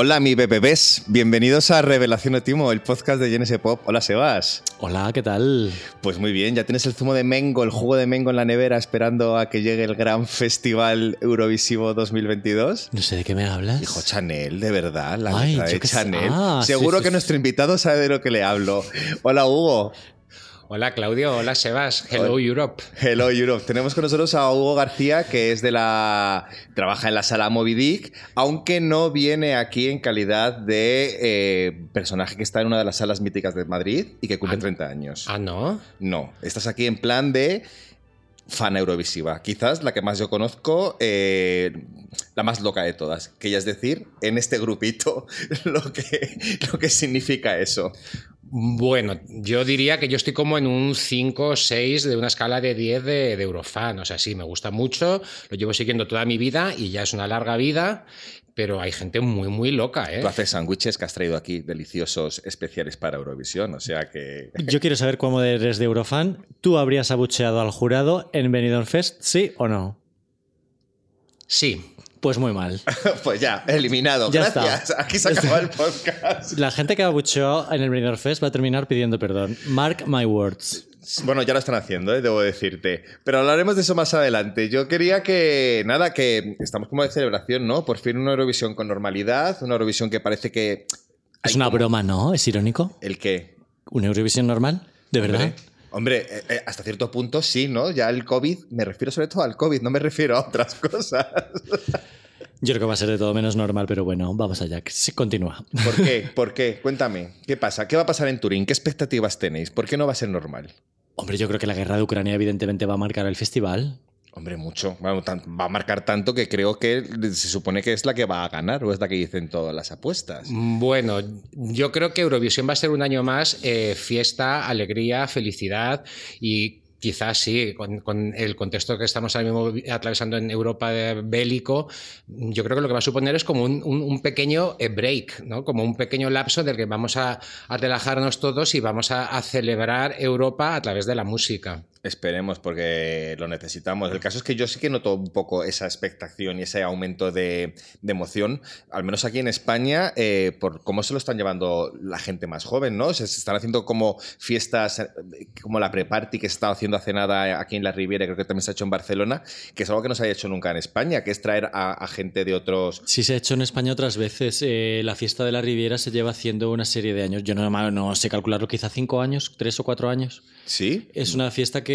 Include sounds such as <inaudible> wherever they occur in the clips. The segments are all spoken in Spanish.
Hola, mi bebés. Bienvenidos a Revelación de Timo, el podcast de GNS Pop. Hola, Sebas. Hola, ¿qué tal? Pues muy bien, ya tienes el zumo de Mengo, el jugo de Mengo en la nevera esperando a que llegue el gran festival Eurovisivo 2022. No sé de qué me hablas. Hijo Chanel, de verdad, la Ay, de. Chanel. Ah, sí, Seguro sí, que sí. nuestro invitado sabe de lo que le hablo. Hola, Hugo. Hola Claudio, hola Sebas, hello Hola. Europe. Hello Europe. Tenemos con nosotros a Hugo García, que es de la. trabaja en la sala Moby Dick, aunque no viene aquí en calidad de eh, personaje que está en una de las salas míticas de Madrid y que cumple Ah. 30 años. Ah, no. No, estás aquí en plan de fan eurovisiva. Quizás la que más yo conozco, eh, la más loca de todas. Que ya es decir, en este grupito, <laughs> lo que, lo que significa eso. Bueno, yo diría que yo estoy como en un 5 o 6 de una escala de 10 de, de Eurofan. O sea, sí, me gusta mucho, lo llevo siguiendo toda mi vida y ya es una larga vida, pero hay gente muy, muy loca, ¿eh? Tú haces sándwiches que has traído aquí, deliciosos, especiales para Eurovisión. O sea que. <laughs> Yo quiero saber cómo eres de Eurofan. ¿Tú habrías abucheado al jurado en Benidorm Fest, sí o no? Sí. Pues muy mal. <laughs> Pues ya, eliminado. Ya Gracias. está. Aquí se acaba el podcast. La gente que abucheó en el Benidorm Fest va a terminar pidiendo perdón. Mark my words. Bueno, ya lo están haciendo, ¿eh? debo decirte. Pero hablaremos de eso más adelante. Yo quería que, nada, que estamos como de celebración, ¿no? Por fin una Eurovisión con normalidad, una Eurovisión que parece que... Es una como- broma, ¿no? ¿Es irónico? ¿El qué? ¿Una Eurovisión normal? ¿De verdad? Hombre, Hombre, eh, eh, hasta cierto punto sí, ¿no? Ya el COVID, me refiero sobre todo al COVID, no me refiero a otras <laughs> cosas. Yo creo que va a ser de todo menos normal, pero bueno, vamos allá. que Sí, continúa. ¿Por qué? <laughs> ¿Por qué? Cuéntame. ¿Qué pasa? ¿Qué va a pasar en Turín? ¿Qué expectativas tenéis? ¿Por qué no va a ser normal? Hombre, yo creo que la guerra de Ucrania evidentemente va a marcar el festival. Hombre, mucho. Va a marcar tanto que creo que se supone que es la que va a ganar o es la que dicen todas las apuestas. Bueno, yo creo que Eurovisión va a ser un año más eh, fiesta, alegría, felicidad y quizás sí, con, el contexto que estamos ahora mismo atravesando en Europa de- bélico, yo creo que lo que va a suponer es como un, pequeño eh, break, ¿no? como un pequeño lapso del que vamos a, relajarnos todos y vamos a celebrar Europa a través de la música. Esperemos, porque lo necesitamos. El caso es que yo sí que noto un poco esa expectación y ese aumento de, de emoción, al menos aquí en España, eh, por cómo se lo están llevando la gente más joven, ¿no? Se, se están haciendo como fiestas, eh, como la pre-party que se estaba haciendo hace nada aquí en la Riviera, creo que también se ha hecho en Barcelona, que es algo que no se ha hecho nunca en España, que es traer a, a gente de otros... Sí, se ha hecho en España otras veces. Eh, la fiesta de la Riviera se lleva haciendo una serie de años. Yo no, no sé calcularlo, quizá cinco años, tres o cuatro años. ¿Sí? Es una fiesta que,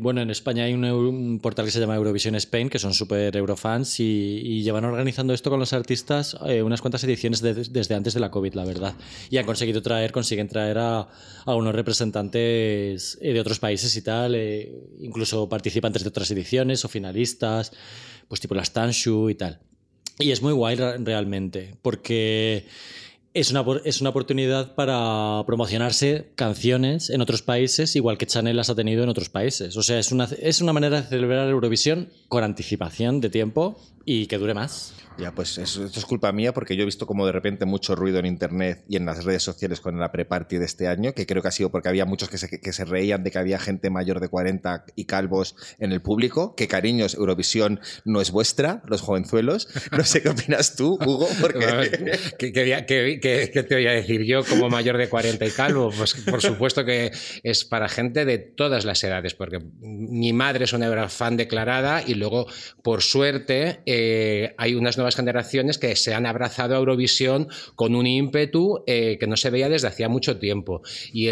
bueno, en España hay un, portal que se llama Eurovision Spain, que son súper eurofans y, llevan organizando esto con los artistas eh, unas cuantas ediciones de- desde antes de la COVID, la verdad. Y han conseguido traer, consiguen traer a, a unos representantes eh, de otros países y tal, eh, incluso participantes de otras ediciones o finalistas, pues tipo las Tanshu y tal. Y es muy guay realmente, porque es una, es una oportunidad para promocionarse canciones en otros países, igual que Chanel las ha tenido en otros países. O sea, es una, es una manera de celebrar Eurovisión con anticipación de tiempo y que dure más. Ya, pues eso, esto es culpa mía porque yo he visto como de repente mucho ruido en internet y en las redes sociales con la pre-party de este año, que creo que ha sido porque había muchos que se, que se reían de que había gente mayor de 40 y calvos en el público. Que cariños, Eurovisión no es vuestra, los jovenzuelos. No sé qué <laughs> opinas tú, Hugo, porque... ¿Qué, qué- qué- qué- qué te voy a decir yo como mayor de 40 y calvo? Pues por supuesto que es para gente de todas las edades, porque mi madre es una fan declarada y luego, por suerte, eh, hay unas nuevas generaciones que se han abrazado a Eurovisión con un ímpetu eh, que no se veía desde hacía mucho tiempo. Y,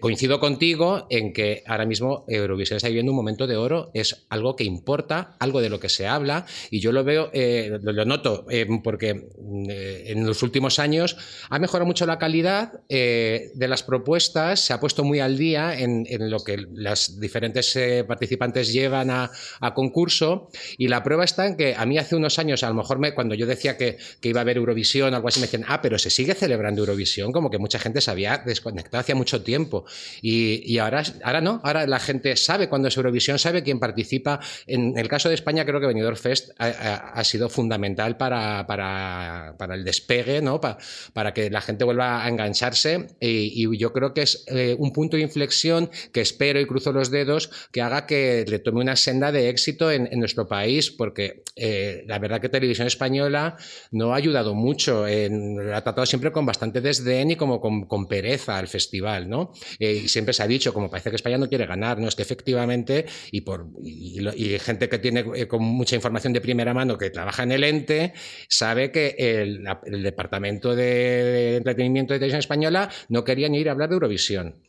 coincido contigo en que ahora mismo Eurovisión está viviendo un momento de oro, es algo que importa, algo de lo que se habla, y yo lo veo, eh, lo, lo noto, eh, porque eh, en los últimos años ha mejorado mucho la calidad de las propuestas, se ha puesto muy al día en, lo que las diferentes participantes llevan a, a concurso, y la prueba está en que a mí hace unos años, a lo mejor me, cuando yo decía que, que iba a haber Eurovisión o algo así, me decían, ah, pero se sigue celebrando Eurovisión, como que mucha gente se había desconectado hacía mucho tiempo. Y, y ahora, ahora no, ahora la gente sabe cuándo es Eurovisión, sabe quién participa. En el caso de España, creo que Benidorm Fest ha, ha- ha sido fundamental para, para, para el despegue, ¿no? Pa- para que la gente vuelva a engancharse. Y, y yo creo que es eh, un punto de inflexión que espero y cruzo los dedos que haga que retome una senda de éxito en, en nuestro país, porque eh, la verdad que Televisión Española no ha ayudado mucho, ha tratado siempre con bastante desdén y como con, pereza al festival, ¿no? Eh, y siempre se ha dicho, como parece que España no quiere ganar, ¿no? Es que efectivamente, y, por, y, gente que tiene eh, con mucha información de primera mano que trabaja en el ente, sabe que el, Departamento de, de Entretenimiento de Televisión Española no quería ni ir a hablar de Eurovisión.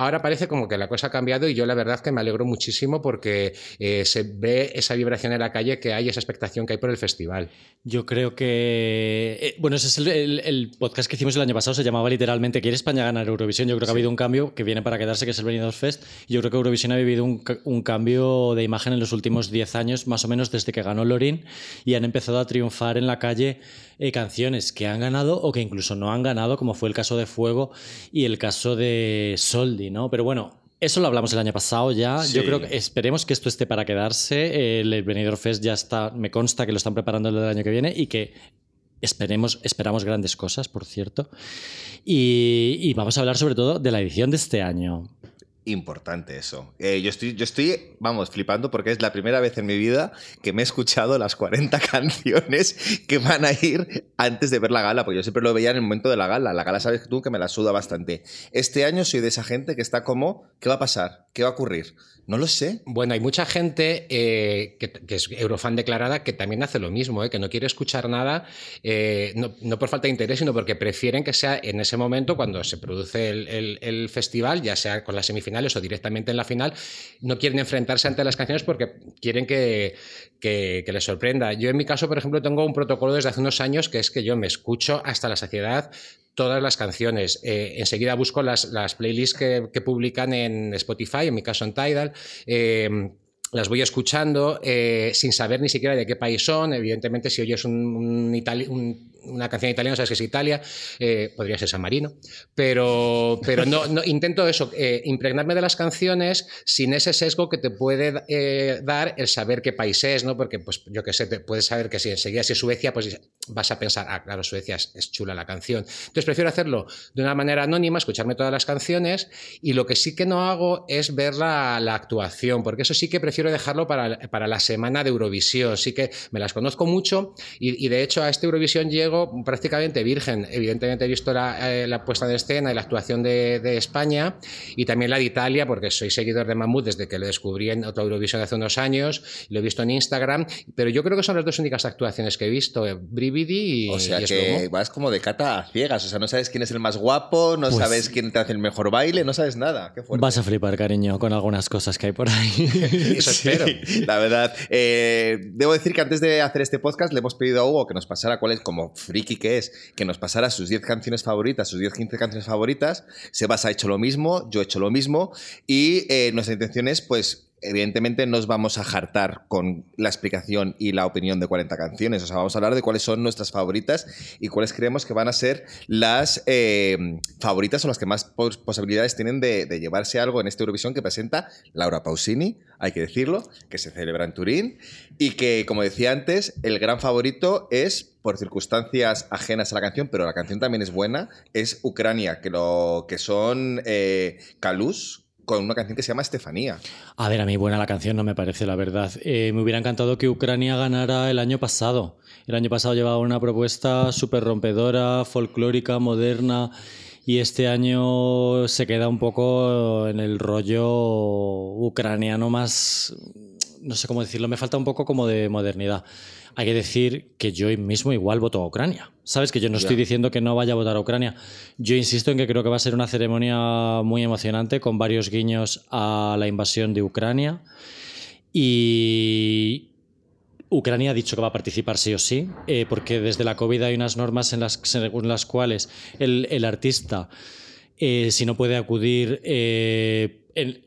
Ahora parece como que la cosa ha cambiado y yo la verdad que me alegro muchísimo porque eh, se ve esa vibración en la calle que hay, esa expectación que hay por el festival. Yo creo que. Eh, bueno, ese es el, podcast que hicimos el año pasado, se llamaba literalmente ¿Quiere España ganar Eurovisión? Yo creo que ha habido un cambio que viene para quedarse, que es el Benidorm Fest. Yo creo que Eurovisión ha vivido un, un cambio de imagen en los últimos 10 años, más o menos desde que ganó Lorin, y han empezado a triunfar en la calle eh, canciones que han ganado o que incluso no han ganado, como fue el caso de Fuego y el caso de Soldi, ¿no? Pero bueno, eso lo hablamos el año pasado ya. Yo creo que esperemos que esto esté para quedarse. El Benidorm Fest ya está, me consta que lo están preparando el año que viene y que esperemos, esperamos grandes cosas, por cierto. Y, y, vamos a hablar sobre todo de la edición de este año importante eso. Eh, yo, estoy, yo estoy, vamos, flipando porque es la primera vez en mi vida que me he escuchado las 40 <laughs> canciones que van a ir antes de ver la gala, porque yo siempre lo veía en el momento de la gala. La gala sabes tú que me la suda bastante. Este año soy de esa gente que está como, ¿qué va a pasar? ¿Qué va a ocurrir? No lo sé. Bueno, hay mucha gente eh, que, es eurofan declarada que también hace lo mismo, eh, que no quiere escuchar nada, eh, no, por falta de interés, sino porque prefieren que sea en ese momento, cuando se produce el, festival, ya sea con las semifinales o directamente en la final, no quieren enfrentarse ante las canciones porque quieren que, que, les sorprenda. Yo en mi caso, por ejemplo, tengo un protocolo desde hace unos años que es que yo me escucho hasta la saciedad todas las canciones. Eh, enseguida busco las, las playlists que, publican en Spotify, en mi caso en Tidal. Eh, las voy escuchando eh, sin saber ni siquiera de qué país son. Evidentemente, si oyes un, una canción italiana, sabes que es Italia, eh, podría ser San Marino, pero, pero no, no intento eso, eh, impregnarme de las canciones sin ese sesgo que te puede dar el saber qué país es, ¿no? Porque, pues, yo qué sé, te puedes saber que si enseguida si es Suecia, pues vas a pensar, ah, claro, Suecia es, chula la canción. Entonces, prefiero hacerlo de una manera anónima, escucharme todas las canciones, y lo que sí que no hago es ver la, la actuación, porque eso sí que prefiero dejarlo para, para, la semana de Eurovisión. Sí que me las conozco mucho y, de hecho a este Eurovisión llego prácticamente virgen. Evidentemente he visto la, eh, puesta en escena y la actuación de, España y también la de Italia, porque soy seguidor de Mamut desde que lo descubrí en otra Eurovisión hace unos años. Lo he visto en Instagram, pero yo creo que son las dos únicas actuaciones que he visto, eh, Brividi y. O sea que vas como de cata a ciegas, o sea, no sabes quién es el más guapo, no pues sabes quién te hace el mejor baile, no sabes nada. Vas a flipar, cariño, con algunas cosas que hay por ahí. <laughs> la verdad. Eh, debo decir que antes de hacer este podcast le hemos pedido a Hugo que nos pasara cuál es, como friki que es, que nos pasara sus 10 canciones favoritas, sus 10, 15 canciones favoritas. Sebas ha hecho lo mismo, yo he hecho lo mismo. Y eh, nuestra intención es, pues, evidentemente nos vamos a jartar con la explicación y la opinión de 40 canciones. O sea, vamos a hablar de cuáles son nuestras favoritas y cuáles creemos que van a ser las eh, favoritas o las que más posibilidades tienen de, llevarse algo en esta Eurovisión que presenta Laura Pausini, hay que decirlo, que se celebra en Turín y que, como decía antes, el gran favorito es por circunstancias ajenas a la canción, pero la canción también es buena, es Ucrania, que, lo, que son eh, con una canción que se llama Estefanía. A ver, a mí buena la canción no me parece, la verdad. Eh, me hubiera encantado que Ucrania ganara el año pasado. El año pasado llevaba una propuesta súper rompedora, folclórica, moderna. Y este año se queda un poco en el rollo ucraniano más, no sé cómo decirlo, me falta un poco como de modernidad. Hay que decir que yo mismo igual voto a Ucrania. Sabes que yo no estoy diciendo que no vaya a votar a Ucrania. Yo insisto en que creo que va a ser una ceremonia muy emocionante con varios guiños a la invasión de Ucrania. Y Ucrania ha dicho que va a participar sí o sí, eh, porque desde la COVID hay unas normas en las, según las cuales el, artista, eh, si no puede acudir eh,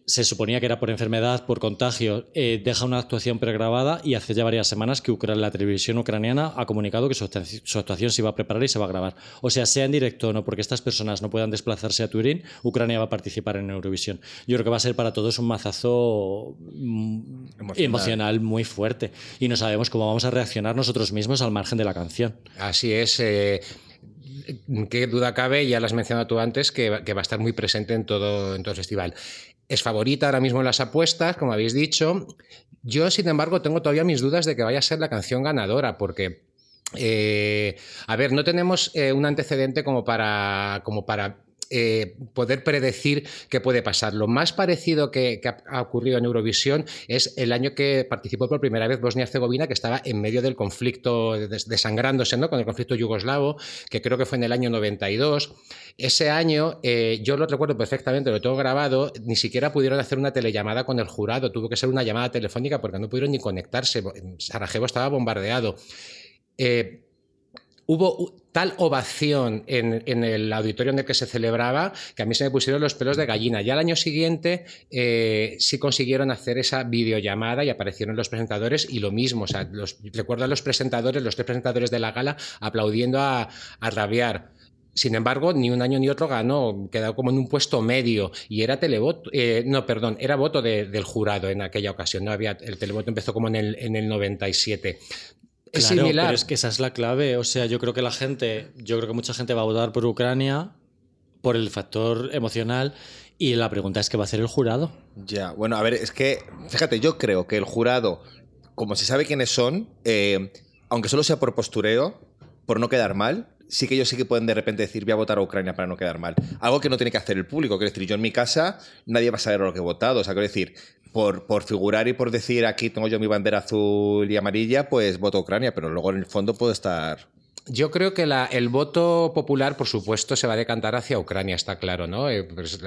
se suponía que era por enfermedad, por contagio, eh, deja una actuación pregrabada y hace ya varias semanas que la televisión ucraniana ha comunicado que su, actuación se va a preparar y se va a grabar. O sea, sea en directo o no, porque estas personas no puedan desplazarse a Turín, Ucrania va a participar en Eurovisión. Yo creo que va a ser para todos un mazazo mm, emocional, muy fuerte y no sabemos cómo vamos a reaccionar nosotros mismos al margen de la canción. Así es. Eh, qué duda cabe, ya lo has mencionado tú antes, que, va a estar muy presente en todo, en todo el festival. Es favorita ahora mismo en las apuestas, como habéis dicho. Yo, sin embargo, tengo todavía mis dudas de que vaya a ser la canción ganadora, porque eh, a ver, no tenemos eh, un antecedente como para, como para eh, poder predecir qué puede pasar. Lo más parecido que, ha ocurrido en Eurovisión es el año que participó por primera vez Bosnia-Herzegovina, que estaba en medio del conflicto, desangrándose ¿no? con el conflicto yugoslavo, que creo que fue en el año 92. Ese año, eh, yo lo recuerdo perfectamente, lo tengo grabado, ni siquiera pudieron hacer una telellamada con el jurado, tuvo que ser una llamada telefónica porque no pudieron ni conectarse. Sarajevo estaba bombardeado. Eh, hubo tal ovación en, el auditorio en el que se celebraba que a mí se me pusieron los pelos de gallina. Ya al año siguiente eh, sí consiguieron hacer esa videollamada y aparecieron los presentadores y lo mismo. Recuerdo a los presentadores, los tres presentadores de la gala aplaudiendo a, rabiar. Sin embargo, ni un año ni otro ganó, quedó como en un puesto medio y era televoto, eh, no, perdón, era voto del jurado en aquella ocasión. No había, el televoto empezó como en el 97. Es claro, Pero es que esa es la clave. O sea, yo creo que la gente, yo creo que mucha gente va a votar por Ucrania por el factor emocional y la pregunta es qué va a hacer el jurado. Ya, bueno, a ver, es que, fíjate, yo creo que el jurado, como se sabe quiénes son, eh, aunque solo sea por postureo, por no quedar mal, sí que ellos sí que pueden de repente decir voy a votar a Ucrania para no quedar mal. Algo que no tiene que hacer el público. Quiero decir, yo en mi casa nadie va a saber lo que he votado. O sea, quiero decir, por, por figurar y por decir aquí tengo yo mi bandera azul y amarilla, pues voto Ucrania, pero luego en el fondo puedo estar yo creo que el voto popular, por supuesto, se va a decantar hacia Ucrania, está claro, ¿no? Eh, pues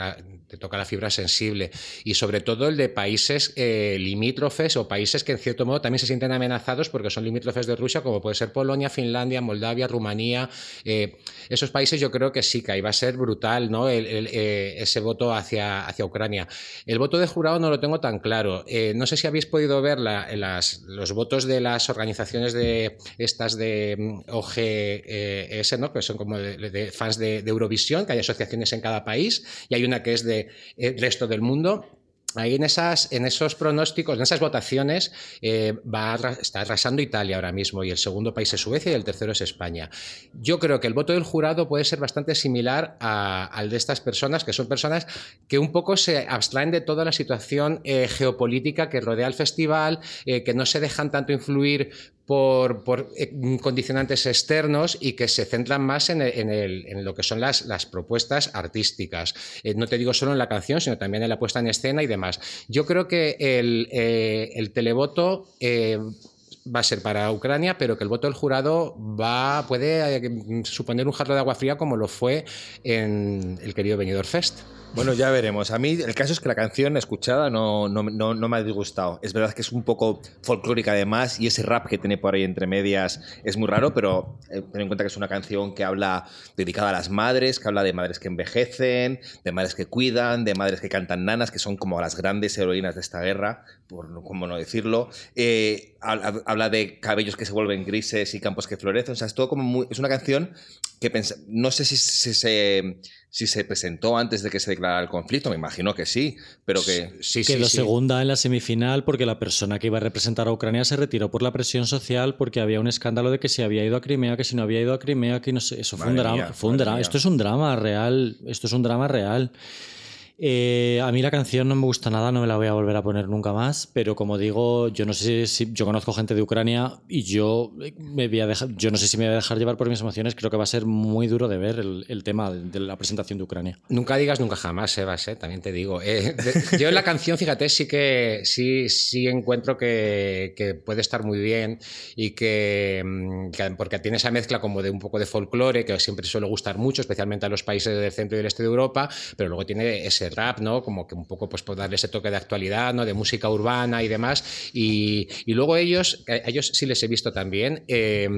toca la fibra sensible. Y sobre todo el de países eh, limítrofes o países que en cierto modo también se sienten amenazados porque son limítrofes de Rusia, como puede ser Polonia, Finlandia, Moldavia, Rumanía. Eh, esos países yo creo que sí, que ahí va a ser brutal, ¿no? ese voto hacia, hacia Ucrania. El voto de jurado no lo tengo tan claro. no sé si habéis podido ver los votos de las organizaciones de estas de mm, OG eh, ese, ¿no? que son como de, fans de, Eurovisión, que hay asociaciones en cada país, y hay una que es de, eh, resto del mundo. Ahí en, esas, en esos pronósticos, en esas votaciones, eh, va está arrasando Italia ahora mismo y el segundo país es Suecia y el tercero es España. Yo creo que el voto del jurado puede ser bastante similar al de estas personas, que son personas que un poco se abstraen de toda la situación geopolítica que rodea el festival, que no se dejan tanto influir por, eh, condicionantes externos y que se centran más en, lo que son las, las propuestas artísticas. Eh, no te digo solo en la canción, sino también en la puesta en escena y demás. Yo creo que el, eh, televoto va a ser para Ucrania, pero que el voto del jurado va, puede suponer un jarro de agua fría como lo fue en el querido Benidorm Fest. Bueno, ya veremos. A mí el caso es que la canción escuchada no, no, no, me ha disgustado. Es verdad que es un poco folclórica además y ese rap que tiene por ahí entre medias es muy raro, pero eh, ten en cuenta que es una canción que habla dedicada a las madres, que habla de madres que envejecen, de madres que cuidan, de madres que cantan nanas, que son como las grandes heroínas de esta guerra, por cómo no decirlo. Eh, habla de cabellos que se vuelven grises y campos que florecen. O sea, es todo como es una canción que no sé si, se, si se presentó antes de que se declarara el conflicto, me imagino que sí, pero que... Sí, Quedó segunda en la semifinal porque la persona que iba a representar a Ucrania se retiró por la presión social porque había un escándalo de que si había ido a Crimea, que si no había ido a Crimea, que no sé, eso fue un drama. Fue un drama. Esto es un drama real, esto es un drama real. Eh, a mí la canción no me gusta nada, no me la voy a volver a poner nunca más, pero como digo, yo no sé si yo conozco gente de Ucrania y yo me voy a dejar, yo no sé si me voy a dejar llevar por mis emociones, creo que va a ser muy duro de ver el, tema de la presentación de Ucrania. Nunca digas nunca jamás, Sebas, ¿eh? también te digo. Eh, yo en la canción, fíjate, sí que sí, sí encuentro que, que puede estar muy bien y que, mm, que, porque tiene esa mezcla como de un poco de folclore que siempre suele gustar mucho, especialmente a los países del centro y del este de Europa, pero luego tiene ese rap, ¿no? Como que un poco pues por darle ese toque de actualidad, ¿no? De música urbana y demás. Y, luego ellos, a ellos sí les he visto también, eh,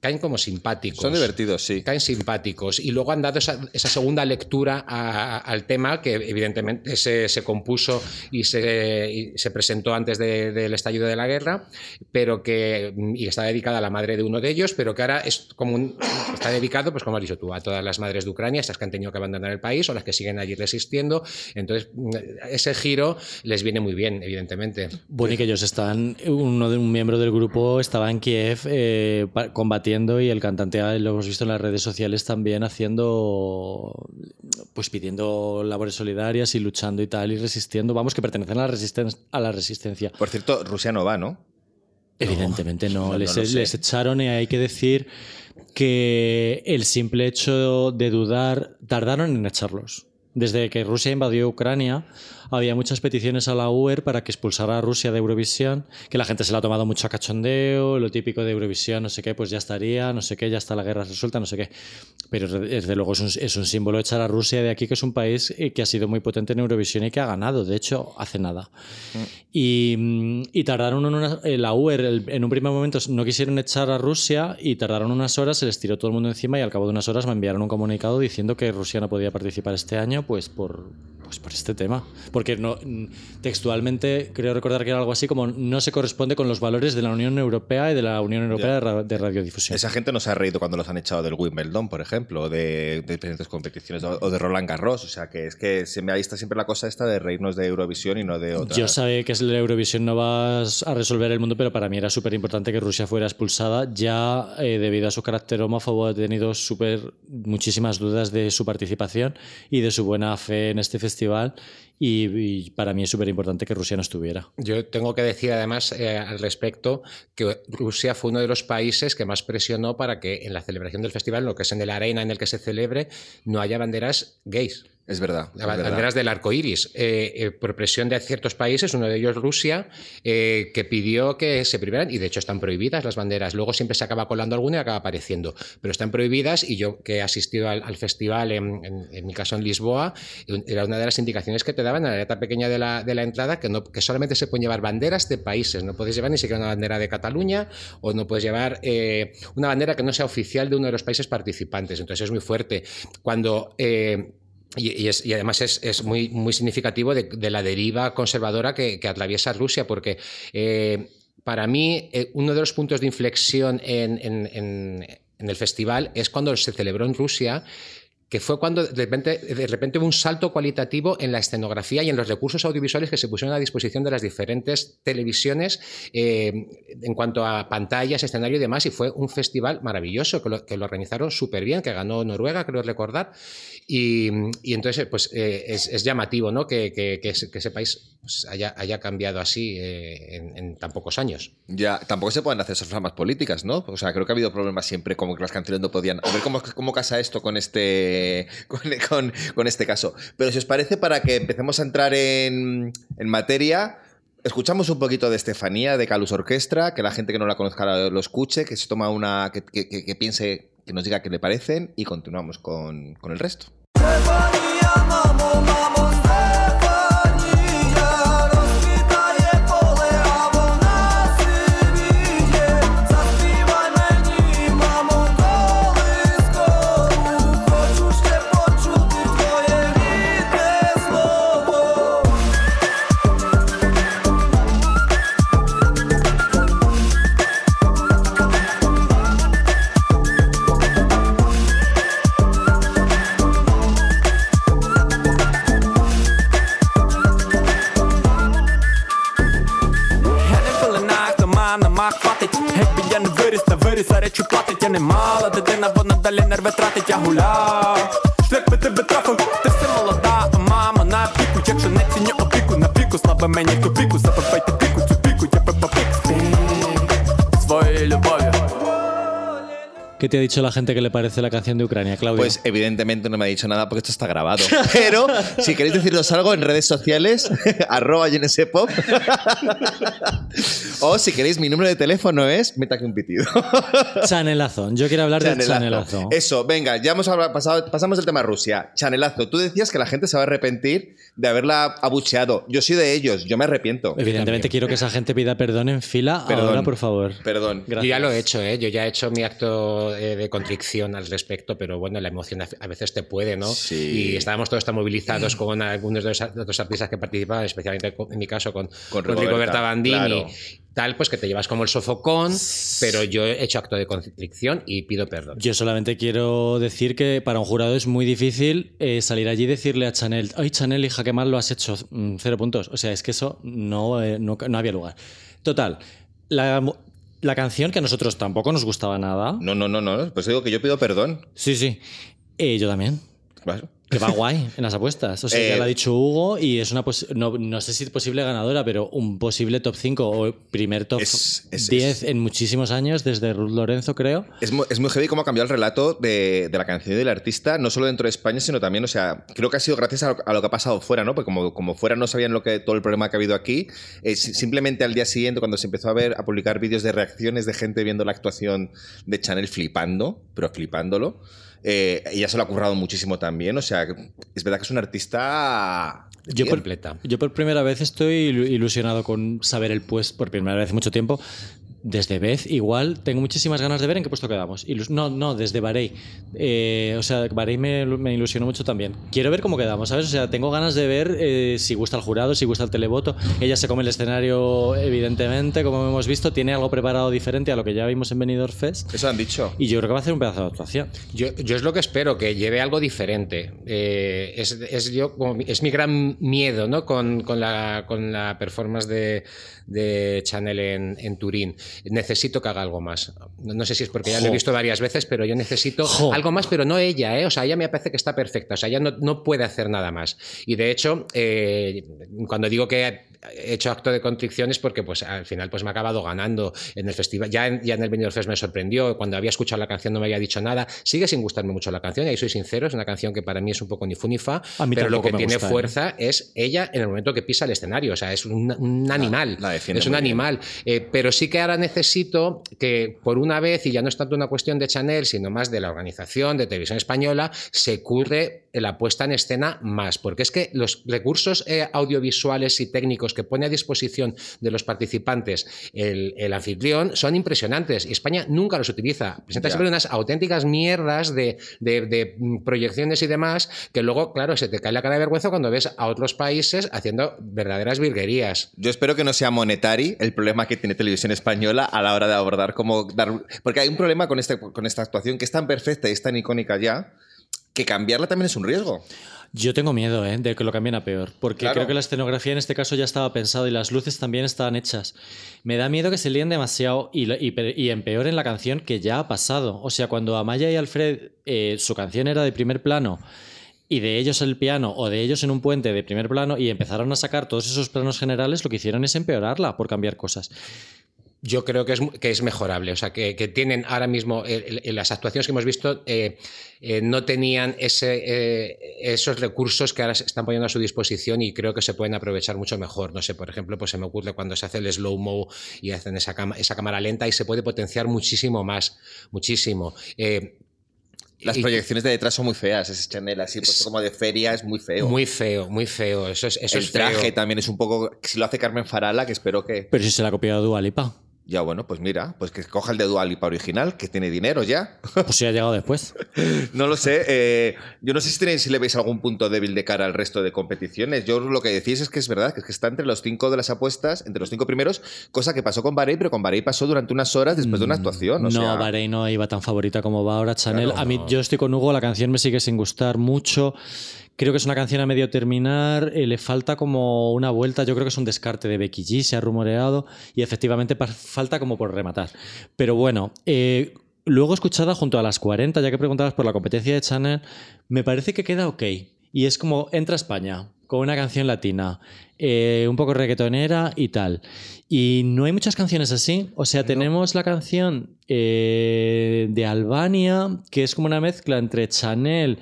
caen como simpáticos. Son divertidos, sí. Caen simpáticos. Y luego han dado esa, segunda lectura al tema que evidentemente se, compuso y se, se, presentó antes del estallido de la guerra, pero que y está dedicada a la madre de uno de ellos, pero que ahora es como está dedicado, pues como has dicho tú, a todas las madres de Ucrania, estas que han tenido que abandonar el país o las que siguen allí resistiendo. Entonces, ese giro les viene muy bien, evidentemente. Bueno, y que ellos están, uno de un miembro del grupo estaba en Kiev eh, combatiendo y el cantante ah, lo hemos visto en las redes sociales también haciendo, pues pidiendo labores solidarias y luchando y tal y resistiendo. Vamos, que pertenecen a la, resisten a la resistencia. Por cierto, Rusia no va, ¿no? Evidentemente no, no, no les, lo sé. les echaron y hay que decir que el simple hecho de dudar, tardaron en echarlos. Desde que Rusia invadió Ucrania, había muchas peticiones a la UER para que expulsara a Rusia de Eurovisión, que la gente se la ha tomado mucho a cachondeo, lo típico de Eurovisión, no sé qué, pues ya estaría, no sé qué, ya está la guerra resuelta, no sé qué. Pero desde luego es un, es un símbolo echar a Rusia de aquí, que es un país eh, que ha sido muy potente en Eurovisión y que ha ganado, de hecho, hace nada. Y, mm, y tardaron en una- la UER, el- en un primer momento no quisieron echar a Rusia y tardaron unas horas, se les tiró todo el mundo encima y al cabo de unas horas me enviaron un comunicado diciendo que Rusia no podía participar este año pues por, pues por este tema. Porque no, textualmente creo recordar que era algo así como no se corresponde con los valores de la Unión Europea y de la Unión Europea de, ra- de radiodifusión. Esa gente no se ha reído cuando los han echado del Wimbledon, por ejemplo, o de, de diferentes competiciones, o de Roland Garros. O sea, que es que se me ha visto siempre la cosa esta de reírnos de Eurovisión y no de otra. Yo sabía que la Eurovisión no va a resolver el mundo, pero para mí era súper importante que Rusia fuera expulsada. Ya eh, debido a su carácter homófobo he tenido súper muchísimas dudas de su participación y de su buena fe en este festival. Y, para mí es súper importante que Rusia no estuviera. Yo tengo que decir además eh, al respecto que Rusia fue uno de los países que más presionó para que en la celebración del festival, lo que es en el arena en el que se celebre, no haya banderas gays. Es verdad. Las verdad. banderas del arco iris, eh, eh, por presión de ciertos países, uno de ellos Rusia, eh, que pidió que se prohibieran, y de hecho están prohibidas las banderas. Luego siempre se acaba colando alguna y acaba apareciendo, pero están prohibidas. Y yo, que he asistido al, al festival, en, en- en mi caso en Lisboa, era una de las indicaciones que te daban en la letra pequeña de la, de la entrada que, no, que solamente se pueden llevar banderas de países. No puedes llevar ni siquiera una bandera de Cataluña o no puedes llevar eh, una bandera que no sea oficial de uno de los países participantes. Entonces es muy fuerte. Cuando. eh, y, es- además es, muy, significativo de, la deriva conservadora que, atraviesa Rusia, porque eh, para mí eh, uno de los puntos de inflexión en el festival es cuando se celebró en Rusia que fue cuando de repente, de repente hubo un salto cualitativo en la escenografía y en los recursos audiovisuales que se pusieron a disposición de las diferentes televisiones eh, en cuanto a pantallas, escenario y demás, y fue un festival maravilloso, que lo, organizaron súper bien, que ganó Noruega, creo recordar, y, y entonces pues eh, es, llamativo ¿no? que, que- que ese país pues, haya, haya cambiado así eh, en, en tan pocos años. Ya, tampoco se pueden hacer esas formas políticas, ¿no? O sea, creo que ha habido problemas siempre, como que las canciones no podían. A ver cómo, cómo casa esto con este. <laughs> Con, con- con este caso. Pero si os parece, para que empecemos a entrar en, en materia. Escuchamos un poquito de Estefanía, de Calus Orquestra, que la gente que no la conozca lo escuche, que se toma una. que, que- que- que piense, que nos diga qué le parecen y continuamos con, con el resto. Я не мала. Дитина, вона далі нерви тратить, я гуляв. Шлях би тебе трафив, ти все молода, а мама на піку Якщо не ціню опіку, на піку, слабе мені в тупіку Запивайте піку, ¿Qué te ha dicho la gente que le parece la canción de Ucrania, Claudio? Pues evidentemente no me ha dicho nada porque esto está grabado. <laughs> Pero si queréis decirnos algo en redes sociales, <laughs> arroba GNSPop. <laughs> o si queréis, mi número de teléfono es meta que un pitido. Chanelazo. Yo quiero hablar de Chanelazo. Chanelazo. Eso, venga, ya hemos hablado- pasado, pasamos del tema Rusia. Chanelazo, tú decías que la gente se va a arrepentir de haberla abucheado. Yo soy de ellos, yo me arrepiento. Evidentemente quiero que esa gente pida perdón en fila Perdón. ahora, por favor. Perdón. Gracias. Yo ya lo he hecho, ¿eh? yo ya he hecho mi acto eh, de contrición al respecto, pero bueno, la emoción a veces te puede, ¿no? Sí. Y estábamos todos tan movilizados con algunos de los, de los artistas que participaban, especialmente con- en mi caso con, Con con Rigoberta, Rigoberta Bandini. claro. Tal, pues que te llevas como el sofocón, pero yo he hecho acto de contrición y pido perdón. Yo solamente quiero decir que para un jurado es muy difícil eh, salir allí y decirle a Chanel, ay Chanel, hija, qué mal lo has hecho, Mm, cero puntos. O sea, es que eso no, eh, no, no había lugar. Total, la, la canción que a nosotros tampoco nos gustaba nada. No, no, no, no. Pues digo que yo pido perdón. Sí, sí. Eh, yo también. Claro. Que va guay en las apuestas. O sea, Eh, ya lo ha dicho Hugo y es una no, no sé si posible ganadora, pero un posible top 5 o primer top Es- es- 10 en muchísimos años, desde Ruth Lorenzo, creo. Es muy, es muy heavy cómo ha cambiado el relato de, de la canción y del artista, no solo dentro de España, sino también, o sea, creo que ha sido gracias a lo, a lo que ha pasado fuera, ¿no? Porque como, como fuera no sabían lo que todo el problema que ha habido aquí, eh, si- simplemente al día siguiente, cuando se empezó a ver, a publicar vídeos de reacciones de gente viendo la actuación de Chanel flipando, pero flipándolo, eh, ella se lo ha currado muchísimo también, o sea, es verdad que es un artista... Yo por, completa. yo por primera vez estoy ilu- ilusionado con saber el puesto, por primera vez en mucho tiempo. Desde Beth, igual, tengo muchísimas ganas de ver en qué puesto quedamos. Ilus- no, no, desde Bahrein. Eh, o sea, Bahrein me, me ilusionó mucho también. Quiero ver cómo quedamos, ¿sabes? O sea, tengo ganas de ver eh, si gusta el jurado, si gusta el televoto. Ella se come el escenario, evidentemente, como hemos visto. Tiene algo preparado diferente a lo que ya vimos en Benidorm Fest. Eso han dicho. Y yo creo que va a hacer un pedazo de actuación. Yo, yo es lo que espero, que lleve algo diferente. Eh, es, es yo, como es mi gran miedo ¿no? con, con la, con la performance de, de Chanel en, en Turín. Necesito que haga algo más. No, no sé si es porque ya lo he visto varias veces, pero yo necesito Jo. algo más, pero no ella. ¿eh? O sea, ella me parece que está perfecta. O sea, ella no, no puede hacer nada más. Y de hecho, eh, cuando digo que he hecho acto de contrición es porque pues, al final pues, me ha acabado ganando en el festival. Ya en, ya en el Benidorm Fest me sorprendió. Cuando había escuchado la canción no me había dicho nada. Sigue sin gustarme mucho la canción, y ahí soy sincero. Es una canción que para mí es un poco ni fu ni fa. A mí pero lo que tiene gusta, ¿eh? fuerza es ella en el momento que pisa el escenario. O sea, es un, un animal. la defiende es un animal. Eh, pero sí que ahora necesito que por una vez, y ya no es tanto una cuestión de Chanel, sino más de la organización de televisión española, se curre la puesta en escena más. Porque es que los recursos eh, audiovisuales y técnicos que pone a disposición de los participantes el, el anfitrión son impresionantes. Y España nunca los utiliza. Presenta siempre unas auténticas mierdas de, de- de, mm, proyecciones y demás, que luego, claro, se te cae la cara de vergüenza cuando ves a otros países haciendo verdaderas virguerías. Yo espero que no sea monetary el problema que tiene Televisión Española a la hora de abordar cómo dar... Porque hay un problema con, este, con esta actuación que es tan perfecta y es tan icónica ya que cambiarla también es un riesgo. Yo tengo miedo ¿eh? de que lo cambien a peor, porque Claro. creo que la escenografía en este caso ya estaba pensado y las luces también estaban hechas. Me da miedo que se líen demasiado y, y, y empeoren la canción que ya ha pasado. O sea, cuando Amaya y Alfred, eh, su canción era de primer plano y de ellos el piano o de ellos en un puente de primer plano y empezaron a sacar todos esos planos generales, lo que hicieron es empeorarla por cambiar cosas. Yo creo que es, que es mejorable. O sea, que, que tienen ahora mismo eh, las actuaciones que hemos visto eh, eh, no tenían ese, eh, esos recursos que ahora se están poniendo a su disposición y creo que se pueden aprovechar mucho mejor. No sé, por ejemplo, pues se me ocurre cuando se hace el slow-mo y hacen esa, cama- esa cámara lenta y se puede potenciar muchísimo más. Muchísimo. Eh, Las proyecciones de detrás son muy feas. Ese Chanel así puesto como de feria es muy feo. Muy feo, muy feo. Eso es, eso el es feo. traje también es un poco... Si lo hace Carmen Farala, que espero que... Pero si se la ha copiado Dua Lipa, Ya bueno, pues mira, pues que coja el de Dua Lipa original, que tiene dinero ya. pues si ha llegado después. <laughs> No lo sé. eh, yo no sé si, tenéis, si le veis algún punto débil de cara al resto de competiciones. Yo lo que decís es que es verdad, que es que está entre los cinco de las apuestas, entre los cinco primeros, cosa que pasó con Bahrein, pero con Bahrein pasó durante unas horas después de una actuación. o no, sea, Bahrein no iba tan favorita como va ahora Chanel. Claro, a mí, no. yo estoy con Hugo, la canción me sigue sin gustar mucho. Creo que es una canción a medio terminar, eh, le falta como una vuelta, yo creo que es un descarte de Becky G, se ha rumoreado, y efectivamente falta como por rematar. Pero bueno, eh, luego escuchada junto a las 40, ya que preguntabas por la competencia de Chanel, me parece que queda ok. Y es como entra a España con una canción latina, eh, un poco reggaetonera y tal. Y no hay muchas canciones así. O sea, tenemos la canción eh, de Albania, que es como una mezcla entre Chanel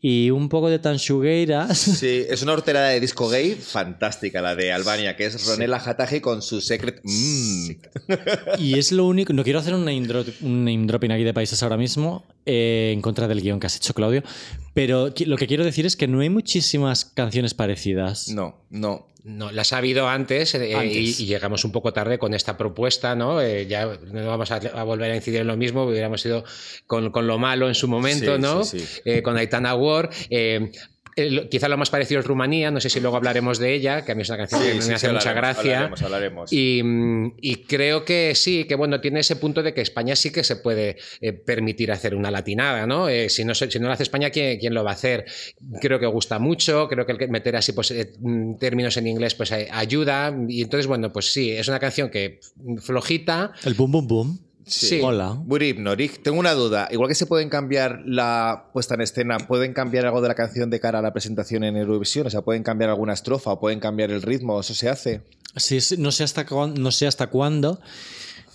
y un poco de Tanshugueiras. Sí, <laughs> es una horterada de disco gay fantástica, la de Albania, que es Ronela Hataje con su Secret. Mm. Y es lo único. No quiero hacer un name, drop- un name dropping aquí de países ahora mismo, eh, en contra del guion que has hecho, Claudio. Pero lo que quiero decir es que no hay muchísimas canciones parecidas. No, no. No, las ha habido antes, eh, Antes. Y, y llegamos un poco tarde con esta propuesta, ¿no? Eh, ya no vamos a, a volver a incidir en lo mismo, hubiéramos ido con, con lo malo en su momento, Sí, ¿no? sí, sí. Eh, con Aitana War. Eh, lo- quizá lo más parecido es Rumanía, no sé si luego hablaremos de ella, que a mí es una canción que me sí, hace sí, mucha hablaremos, gracia. hablaremos, hablaremos. Y, mm, y creo que sí, que bueno, tiene ese punto de que España sí que se puede eh, permitir hacer una latinada, ¿no? Eh, si, no se- si no lo hace España, ¿quién, quién lo va a hacer? Creo que gusta mucho, creo que el que meter así pues, eh, mm, términos en inglés pues ayuda. Y entonces, bueno, pues sí, es una canción que mm, flojita. El boom, boom, boom. Sí. Hola. Buri Hipnotic, tengo una duda. Igual que se pueden cambiar la puesta en escena, ¿pueden cambiar algo de la canción de cara a la presentación en Eurovisión? O sea, ¿pueden cambiar alguna estrofa o pueden cambiar el ritmo? ¿Eso se hace? Sí, sí, no sé hasta no sé hasta cuándo.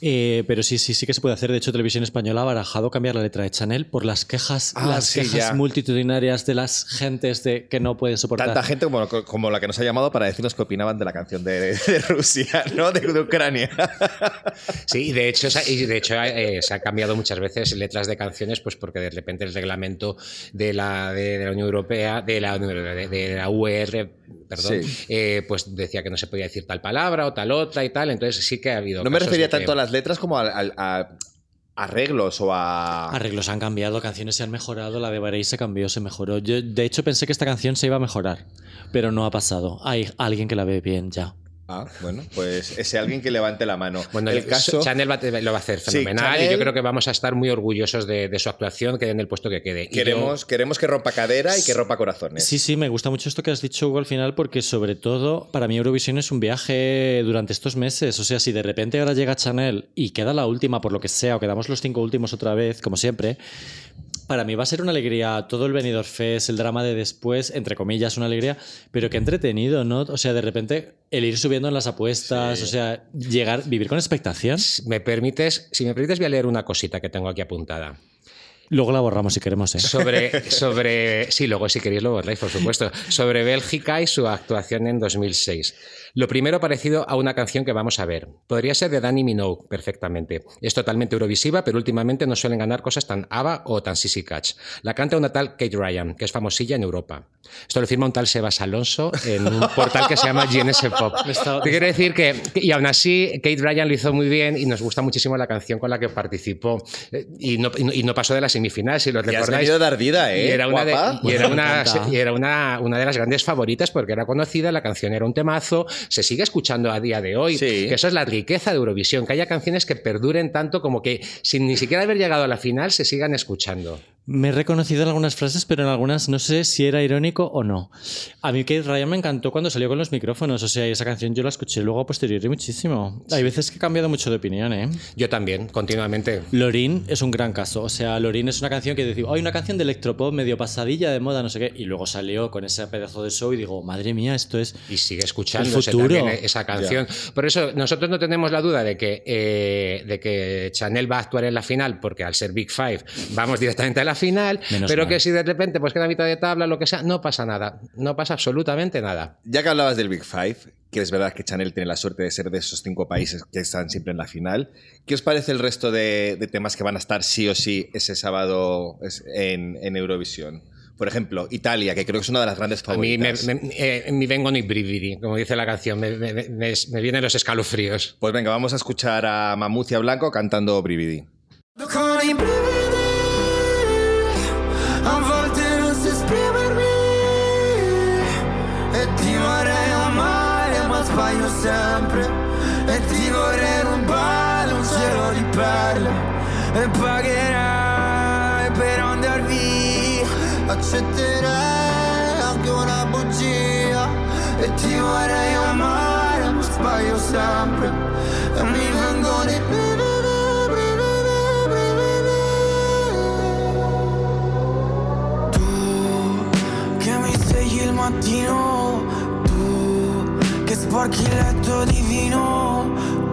Eh, pero sí, sí, sí que se puede hacer. De hecho, Televisión Española ha barajado cambiar la letra de Chanel por las quejas, Ah, las sí, quejas ya. multitudinarias de las gentes de que no pueden soportar. Tanta gente como, como la que nos ha llamado para decirnos qué opinaban de la canción de, de Rusia, <laughs> ¿no? De, de Ucrania. Sí, y de hecho, se ha- y de hecho eh, se han cambiado muchas veces letras de canciones, pues porque de repente el reglamento de la, de, de la Unión Europea, de la, de, de la UR, perdón, Sí. eh, pues decía que no se podía decir tal palabra o tal otra y tal. Entonces sí que ha habido. No me refería que- tanto a las letras como a, a- arreglos o a... Arreglos han cambiado, canciones se han mejorado, la de Barei se cambió, se mejoró. Yo, de hecho, pensé que esta canción se iba a mejorar, pero no ha pasado. Hay alguien que la ve bien ya. Ah, bueno, pues ese alguien que levante la mano. Bueno, el el caso... Chanel va- lo va a hacer Sí, fenomenal y yo creo que vamos a estar muy orgullosos de, de su actuación, que en el puesto que quede. Yo- Queremos, queremos que rompa cadera y que rompa corazones. Sí, sí, me gusta mucho esto que has dicho, Hugo, al final, porque sobre todo para mí Eurovisión es un viaje durante estos meses. O sea, si de repente ahora llega Chanel y queda la última por lo que sea, o quedamos los cinco últimos otra vez, como siempre, para mí va a ser una alegría todo el Benidorm Fest, el drama de después, entre comillas, una alegría, pero qué entretenido, ¿no? O sea, de repente el ir subiendo en las apuestas, o sea, llegar, vivir con expectación. me permites, si me permites, voy a leer una cosita que tengo aquí apuntada. Luego la borramos si queremos, ¿eh? Sobre, <laughs> sobre. Sí, luego si queréis lo borráis, por supuesto. Sobre Bélgica y su actuación en 2006. Lo primero parecido a una canción que vamos a ver. Podría ser de Danny Minogue, perfectamente. Es totalmente eurovisiva, pero últimamente no suelen ganar cosas tan ABBA o tan Sissy Catch. La canta una tal Kate Ryan, que es famosilla en Europa. Esto lo firma un tal Sebas Alonso en un portal que se llama GNS Pop. <laughs> Te quiero decir que, y aún así, Kate Ryan lo hizo muy bien y nos gusta muchísimo la canción con la que participó. Eh, Y no, y no- pasó de la semifinal, si lo Y has recordáis. venido de ardida, ¿eh? Y era, una de, y era, una, y era una, una de las grandes favoritas porque era conocida, la canción era un temazo, se sigue escuchando a día de hoy. Sí. Que eso es la riqueza de Eurovisión, que haya canciones que perduren tanto como que sin ni siquiera haber llegado a la final se sigan escuchando. Me he reconocido en algunas frases, pero en algunas no sé si era irónico o no. A mí Kate Ryan me encantó cuando salió con los micrófonos, o sea, esa canción yo la escuché luego a posteriori muchísimo. Hay veces que he cambiado mucho de opinión, ¿eh? Yo también, continuamente. Lorin es un gran caso, o sea, Lorin es una canción que decimos, hay una canción de electropop medio pasadilla de moda, no sé qué, y luego salió con ese pedazo de show y digo, madre mía, esto es... Y sigue futuro. también esa canción. Por eso nosotros no tenemos la duda de que, eh, de que Chanel va a actuar en la final, porque al ser Big Five vamos directamente a la final, Menos pero mal. que si de repente pues queda a mitad de tabla, lo que sea, no pasa nada. No pasa absolutamente nada. Ya que hablabas del Big Five, que es verdad que Chanel tiene la suerte de ser de esos cinco países que están siempre en la final, ¿qué os parece el resto de, de temas que van a estar sí o sí ese sábado en, en Eurovisión? Por ejemplo, Italia, que creo que es una de las grandes A mí me, favoritas. me- eh, vengo ni brividi, como dice la canción, me, me- me- me vienen los escalofríos. Pues venga, vamos a escuchar a Mamucia Blanco cantando Brividi. Perle E pagherai per andar via Accetterei anche una bugia E ti vorrei amare ma sbaglio sempre E mi vengono i brividi, brividi, brividi. Tu che mi svegli il mattino Tu che sporchi il letto di vino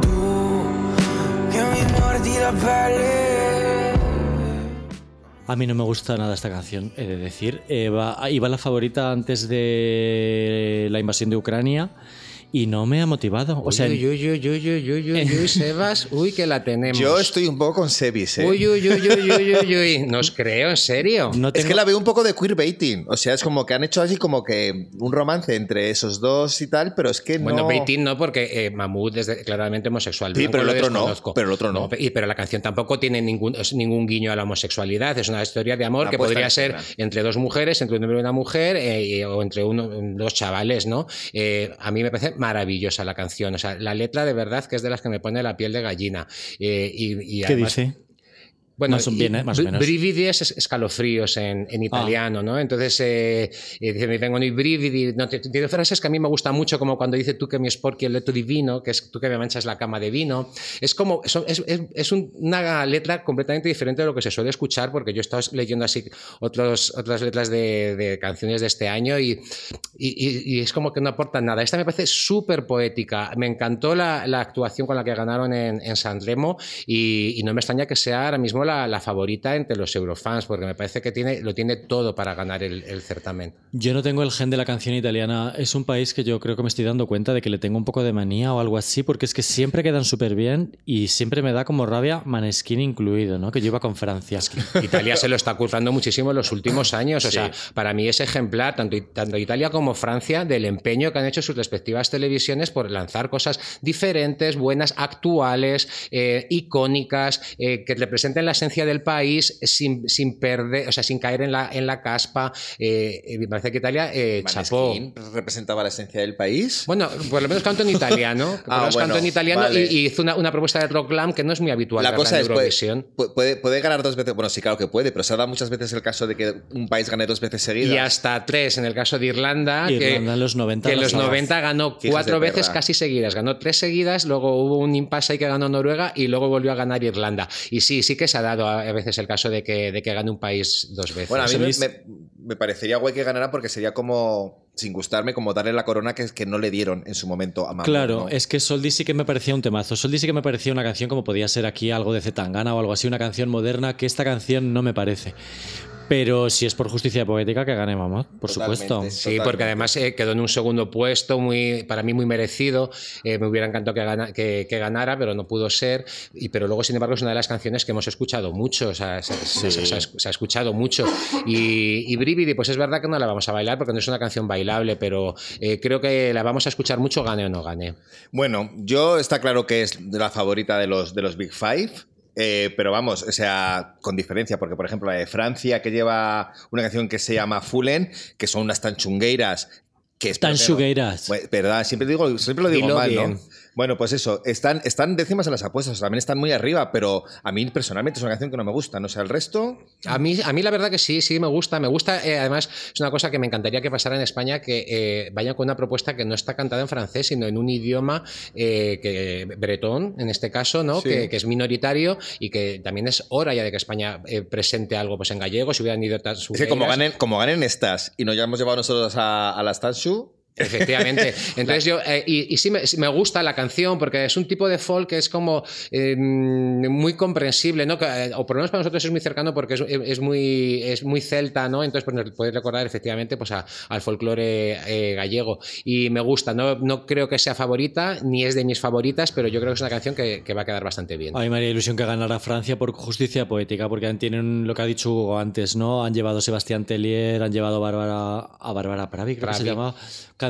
A mí no me gusta nada esta canción, he de decir. Eh, va- iba la favorita antes de la invasión de Ucrania y no me ha motivado. O sea, uy, uy, uy, uy, uy, uy, uy, uy, Sebas, uy, que la tenemos. Yo estoy un poco con Sebis, ¿eh? Uy, uy, uy, uy, uy, uy, uy. No os creo, en serio. no Es que la veo un poco de queerbaiting. O sea, es como que han hecho así como que un romance entre esos dos y tal, pero es que no. Bueno, Baiting no, porque eh, Mahmoud es de- claramente homosexual. Sí, pero el otro no, pero el otro no. y- pero la canción tampoco tiene ningún, es ningún guiño a la homosexualidad. Es una historia de amor que podría en ser entre dos mujeres, entre un hombre y una mujer, eh, o entre uno, dos chavales, ¿no? Eh, a mí me parece maravillosa la canción. O sea, la letra de verdad que es de las que me pone la piel de gallina. Eh, y, y ¿Qué además- dice? Bueno, Más bien, ¿eh? Más o menos. Ah. brividi es es- escalofríos en, en italiano, ¿no? Entonces, eh, dice, mi vengono i brividi. No, tiene frases que a mí me gustan mucho, como cuando dice tú que mi sporchi el letto divino, que es tú que me manchas la cama de vino. Es como, es, es- es un- una letra completamente diferente de lo que se suele escuchar, porque yo he estado leyendo así otros, otras letras de, de canciones de este año y, y, y- y es como que no aportan nada. Esta me parece súper poética. Me encantó la, la actuación con la que ganaron en, en San Remo y, y no me extraña que sea ahora mismo la, la favorita entre los eurofans, porque me parece que tiene, lo tiene todo para ganar el, el certamen. Yo no tengo el gen de la canción italiana. Es un país que yo creo que me estoy dando cuenta de que le tengo un poco de manía o algo así, porque es que siempre quedan súper bien y siempre me da como rabia Maneskin incluido, ¿no? Que yo iba con Francia. Italia se lo está currando muchísimo en los últimos años. O sea, para mí es ejemplar, tanto, tanto Italia como Francia, del empeño que han hecho sus respectivas televisiones por lanzar cosas diferentes, buenas, actuales, eh, icónicas, eh, que representen la esencia del país sin, sin perder, o sea, sin caer en la, en la caspa. Eh, me parece que Italia eh, chapó. Representaba la esencia del país. Bueno, por lo menos canto en italiano. <laughs> Por lo Ah, menos canto bueno, en italiano vale. y, y hizo una, una propuesta de rock glam que no es muy habitual La cosa es, puede, Eurovisión. puede, puede ganar dos veces. Bueno, sí, claro que puede, pero se ha dado muchas veces el caso de que un país gane dos veces seguidas. Y hasta tres en el caso de Irlanda. Irlanda que, en los 90 que en lo los sabes. 90 ganó cuatro veces perra. casi seguidas. Ganó tres seguidas, luego hubo un impasse ahí que ganó Noruega y luego volvió a ganar Irlanda. Y sí, sí que se ha dado a a veces el caso de que, de que gane un país dos veces. Bueno, a mí me, me- me parecería guay que ganara porque sería como, sin gustarme, como darle la corona que, que no le dieron en su momento a Mahmoud, Claro, ¿no? es que Soldi sí que me parecía un temazo. Soldi sí que me parecía una canción como podía ser aquí algo de Zetangana o algo así, una canción moderna, que esta canción no me parece. Pero si es por justicia poética, que gane Mamá, por Totalmente. supuesto. Sí, Totalmente. porque además eh, quedó en un segundo puesto, muy, para mí muy merecido. Eh, me hubiera encantado que, gana- que- que ganara, pero no pudo ser. Y, pero luego, sin embargo, es una de las canciones que hemos escuchado mucho. O sea, se, se- se- se ha, se ha escuchado mucho. Y, y Brividi, pues es verdad que no la vamos a bailar porque no es una canción bailable, pero eh, creo que la vamos a escuchar mucho, gane o no gane. Bueno, yo está claro que es de la favorita de los, de los Big Five. Eh, pero vamos, o sea, con diferencia, porque por ejemplo la de Francia, que lleva una canción que se llama Fullen, que son unas tan chungueiras. Que Tan que no- chungueiras. Bueno, Verdad, siempre digo, siempre lo digo Dilo mal, bien. ¿no? Bueno, pues eso, están, están décimas en las apuestas, o sea, también están muy arriba, pero a mí personalmente es una canción que no me gusta, no sé, el resto. A mí, a mí la verdad que sí, sí me gusta. Me gusta, eh, además, es una cosa que me encantaría que pasara en España, que eh, vayan con una propuesta que no está cantada en francés, sino en un idioma eh, que, bretón, en este caso, ¿no? Sí. Que, que es minoritario y que también es hora ya de que España eh, presente algo pues, en gallego, si hubieran ido tan Es que como ganen, como ganen estas y nos ya hemos llevado nosotros a, a las Tanshu, Efectivamente. <laughs> Entonces yo, eh, y, y sí, me, gusta la canción porque es un tipo de folk que es como eh, muy comprensible, ¿no? Eh, o por lo menos para nosotros es muy cercano porque es, es muy, es muy celta, ¿no? Entonces pues nos puede recordar efectivamente pues, a- al folclore eh, gallego. Y me gusta, no, no creo que sea favorita, ni es de mis favoritas, pero yo creo que es una canción que, que va a quedar bastante bien. A mí me haría ilusión que ganara Francia por justicia poética, porque tienen lo que ha dicho Hugo antes, ¿no? Han llevado a Sebastián Tellier, han llevado a Bárbara, a Bárbara Pravi, creo que se Pravi. llama,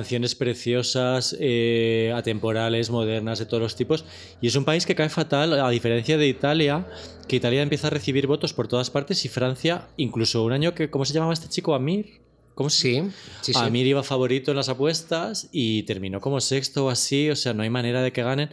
canciones preciosas, eh, atemporales, modernas, de todos los tipos. Y es un país que cae fatal, a diferencia de Italia, que Italia empieza a recibir votos por todas partes y Francia, incluso un año que, ¿cómo se llamaba este chico? Amir. ¿Cómo Sí, sí, sí. Amir iba favorito en las apuestas y terminó como sexto o así, o sea, no hay manera de que ganen.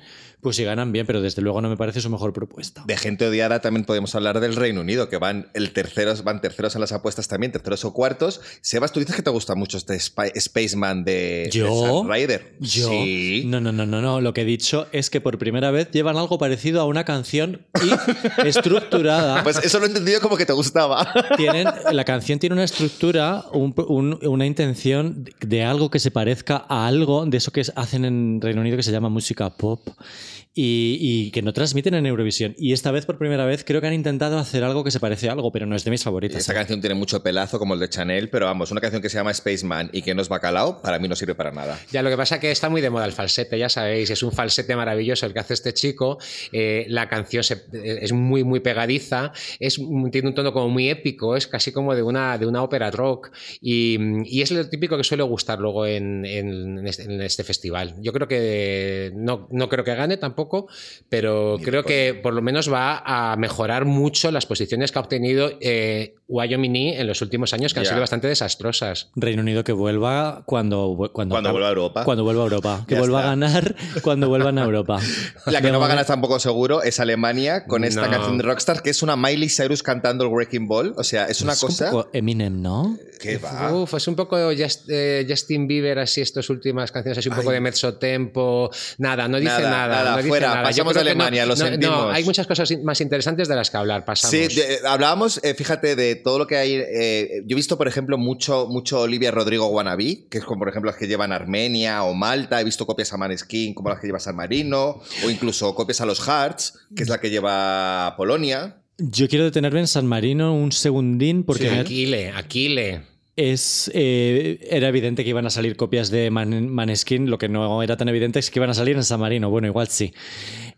Pues si ganan bien, pero desde luego no me parece su mejor propuesta. de gente odiada también podemos hablar del Reino Unido, que van el terceros, van terceros en las apuestas también, terceros o cuartos. Sebas, tú dices que te gusta mucho este Spaceman de, ¿Yo? de Ryder. Yo. Sí. No, no, no, no, no. Lo que he dicho es que por primera vez llevan algo parecido a una canción y <laughs> estructurada. Pues eso lo he entendido como que te gustaba. Tienen, la canción tiene una estructura, un- un- una intención de algo que se parezca a algo de eso que hacen en Reino Unido que se llama música pop. Y, y que no transmiten en Eurovisión. Y esta vez, por primera vez, creo que han intentado hacer algo que se parece a algo, pero no es de mis favoritas. Esta canción tiene mucho pelazo, como el de Chanel, pero vamos, una canción que se llama Spaceman y que no es bacalao, para mí no sirve para nada. Ya, lo que pasa es que está muy de moda el falsete, ya sabéis, es un falsete maravilloso el que hace este chico. eh, la canción se- eh, es muy, muy pegadiza, es, tiene un tono como muy épico, es casi como de una, de una ópera rock y, y es lo típico que suele gustar luego en, en este, en este festival. Yo creo que no, no creo que gane tampoco, pero creo que por lo menos va a mejorar mucho las posiciones que ha obtenido eh, Wyoming en los últimos años, que han sido bastante desastrosas. Reino Unido que vuelva cuando, cuando, Cuando vuelva a Europa. Cuando vuelva a Europa. Que Ya vuelva está. a ganar cuando vuelvan a Europa. <laughs> La que no va a ganar tampoco seguro es Alemania con esta No. canción de Rockstar que es una Miley Cyrus cantando el Wrecking Ball. O sea, es una Es un cosa poco Eminem, ¿no? que va. Uf, es un poco Just- eh, Justin Bieber, así estas últimas canciones, así un poco de mezzo tempo. Nada, no dice Nada, nada. nada, no dice fuera, nada. Pasamos de que no- Alemania, lo no, sentimos. No, hay muchas cosas más interesantes de las que hablar. Pasamos. Sí, de- hablábamos, eh, fíjate, de todo lo que hay. eh, yo he visto, por ejemplo, mucho, mucho Olivia Rodrigo Wannabe, que es como, por ejemplo, las que llevan Armenia o Malta. He visto copias a Maneskin, como las que lleva San Marino, o incluso copias a los Hearts, que es la que lleva Polonia. Yo quiero detenerme en San Marino un segundín porque Aquile, Aquile. Es, eh, era evidente que iban a salir copias de Man- Maneskin. Lo que no era tan evidente es que iban a salir en San Marino. Bueno, igual sí.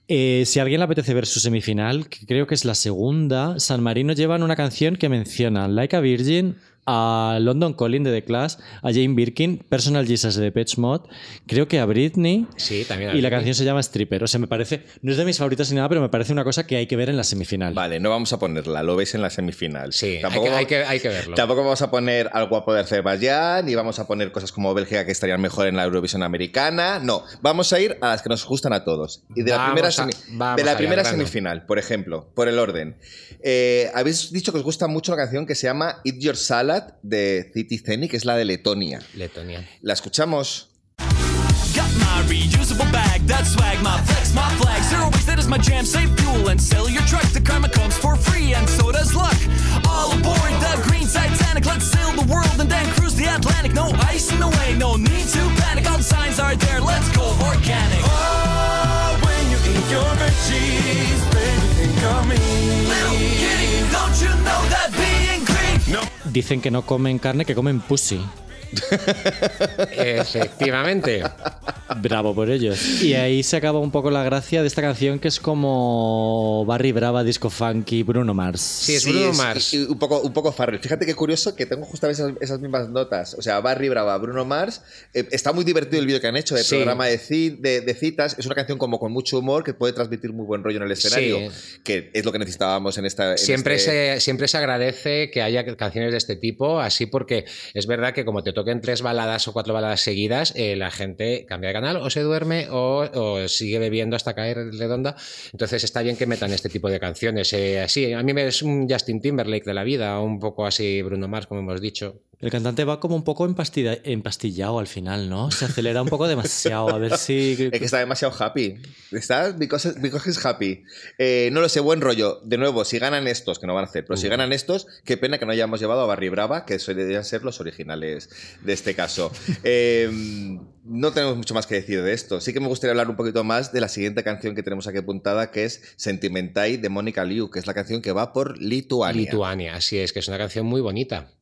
Eh, si a alguien le apetece ver su semifinal, que creo que es la segunda, San Marino llevan una canción que menciona Like a Virgin, a London Calling de The Clash, a Jane Birkin, Personal Jesus de Pitch Mod, creo que a Britney. Sí, también. a Y la Britney. canción se llama Stripper. O sea, me parece. No es de mis favoritas ni nada, pero me parece una cosa que hay que ver en la semifinal. Vale, no vamos a ponerla, lo veis en la semifinal. Sí, hay Tampoco que, hay, que, hay que verlo. Tampoco vamos a poner al guapo de Azerbaiyán, ni vamos a poner cosas como Bélgica que estarían mejor en la Eurovisión americana. No, vamos a ir a las que nos gustan a todos. Y de la Vamos primera, a- de la primera semifinal, por ejemplo, por el orden. Eh, habéis dicho que os gusta mucho la canción que se llama Eat Your Salad de City que es la de Letonia. Letonia. La escuchamos. Got my reusable bag, that swag, my flex, my flag. Zero waste, that is my jam. Save fuel and sell your truck. The karma comes for free, and so does luck. All aboard the green Titanic. Let's sail the world and then cruise the Atlantic. No ice in the way, no need to panic. All the signs are there. Let's go organic. Oh, when you eat your veggies, baby, think of me. Dicen que no comen carne, que comen pussy. <laughs> Efectivamente. Bravo por ellos. Y ahí se acaba un poco la gracia de esta canción que es como Barry Brava, Disco Funky, Bruno Mars. Sí, es Bruno Mars. y- y un poco, un poco Farrell. Fíjate qué curioso que tengo justamente esas, esas mismas notas. O sea, Barry Brava, Bruno Mars. Eh, está muy divertido el vídeo que han hecho de Sí. programa de, ci- de- de citas. Es una canción como con mucho humor que puede transmitir muy buen rollo en el escenario. Que es lo que necesitábamos en esta. en Siempre, este- se, siempre se agradece que haya canciones de este tipo, así porque es verdad que como te toquen tres baladas o cuatro baladas seguidas, eh, la gente cambia de canal o se duerme o, sigue bebiendo hasta caer redonda. Entonces está bien que metan este tipo de canciones. Eh, así, a mí me es un Justin Timberlake de la vida, un poco así Bruno Mars, como hemos dicho. El cantante va como un poco empastilla- empastillado al final, ¿no? Se acelera un poco demasiado. A ver si. <laughs> Es que está demasiado happy. Está because, because he's happy. Eh, no lo sé, buen rollo. De nuevo, si ganan estos, que no van a hacer, pero si ganan estos, qué pena que no hayamos llevado a Barry Brava, que deberían ser los originales de este caso. Eh, no tenemos mucho más que decir de esto. Sí que me gustaría hablar un poquito más de la siguiente canción que tenemos aquí apuntada, que es Sentimentai de Mónica Liu, que es la canción que va por Lituania. Lituania, así es, que es una canción muy bonita.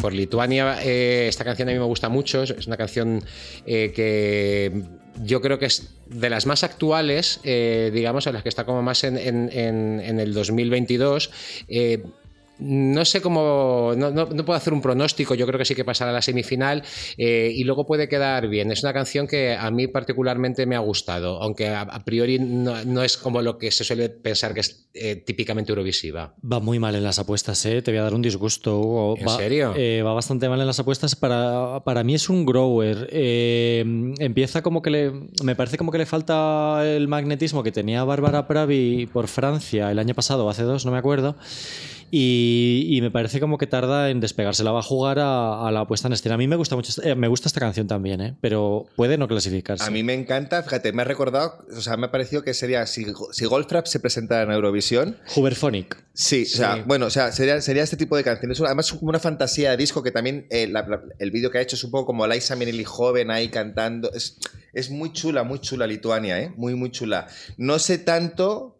Por Lituania, eh, esta canción a mí me gusta mucho. Es una canción eh, que yo creo que es de las más actuales, eh, digamos, a las que está como más en, en- en- el 2022. Eh, no sé cómo. No, no- no puedo hacer un pronóstico. Yo creo que sí que pasará a la semifinal eh, y luego puede quedar bien. Es una canción que a mí particularmente me ha gustado, aunque a, a priori no, no es como lo que se suele pensar que es eh, típicamente Eurovisiva. Va muy mal en las apuestas, ¿eh? Te voy a dar un disgusto, Hugo. ¿En Va- serio? eh, va bastante mal en las apuestas. Para, para mí es un grower. Empieza como que le. Me parece como que le falta el magnetismo que tenía Bárbara Pravi por Francia el año pasado hace dos, no me acuerdo. Y, y me parece como que tarda en despegarse. La va a jugar a, a la puesta en escena. A mí me gusta mucho, esta- eh, me gusta esta canción también, ¿eh? pero puede no clasificarse. A mí me encanta, fíjate, me ha recordado, o sea, me ha parecido que sería, si, si Goldfrapp se presenta en Eurovisión, Huberphonic. Sí, o sea, bueno, o sea, sería, sería este tipo de canciones. Además, es como una fantasía de disco que también eh, la- la- el vídeo que ha hecho es un poco como Liza Minnelli joven ahí cantando. Es, es muy chula, muy chula Lituania, ¿eh? Muy, muy chula. No sé tanto,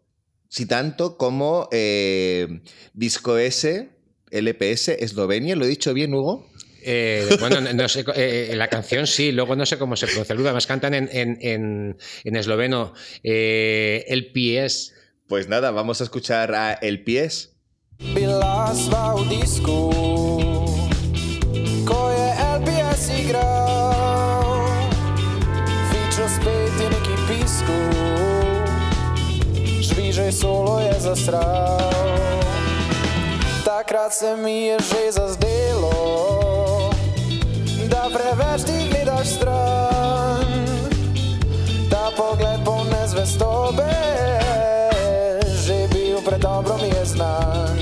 si tanto, como eh, Disco S, LPS, Eslovenia. ¿Lo he dicho bien, Hugo? Eh, bueno, no, sé, eh, la canción sí, luego no sé cómo se pronuncia. Además cantan en, en, en, en esloveno eh, el PS. Pues nada, vamos a escuchar a El Pies. Bila solo je zastral. Takrat se mi je že zazdelo, da preveč ti gledaš stran. Ta pogled poln nezvestobe, že bil predobro mi je znan.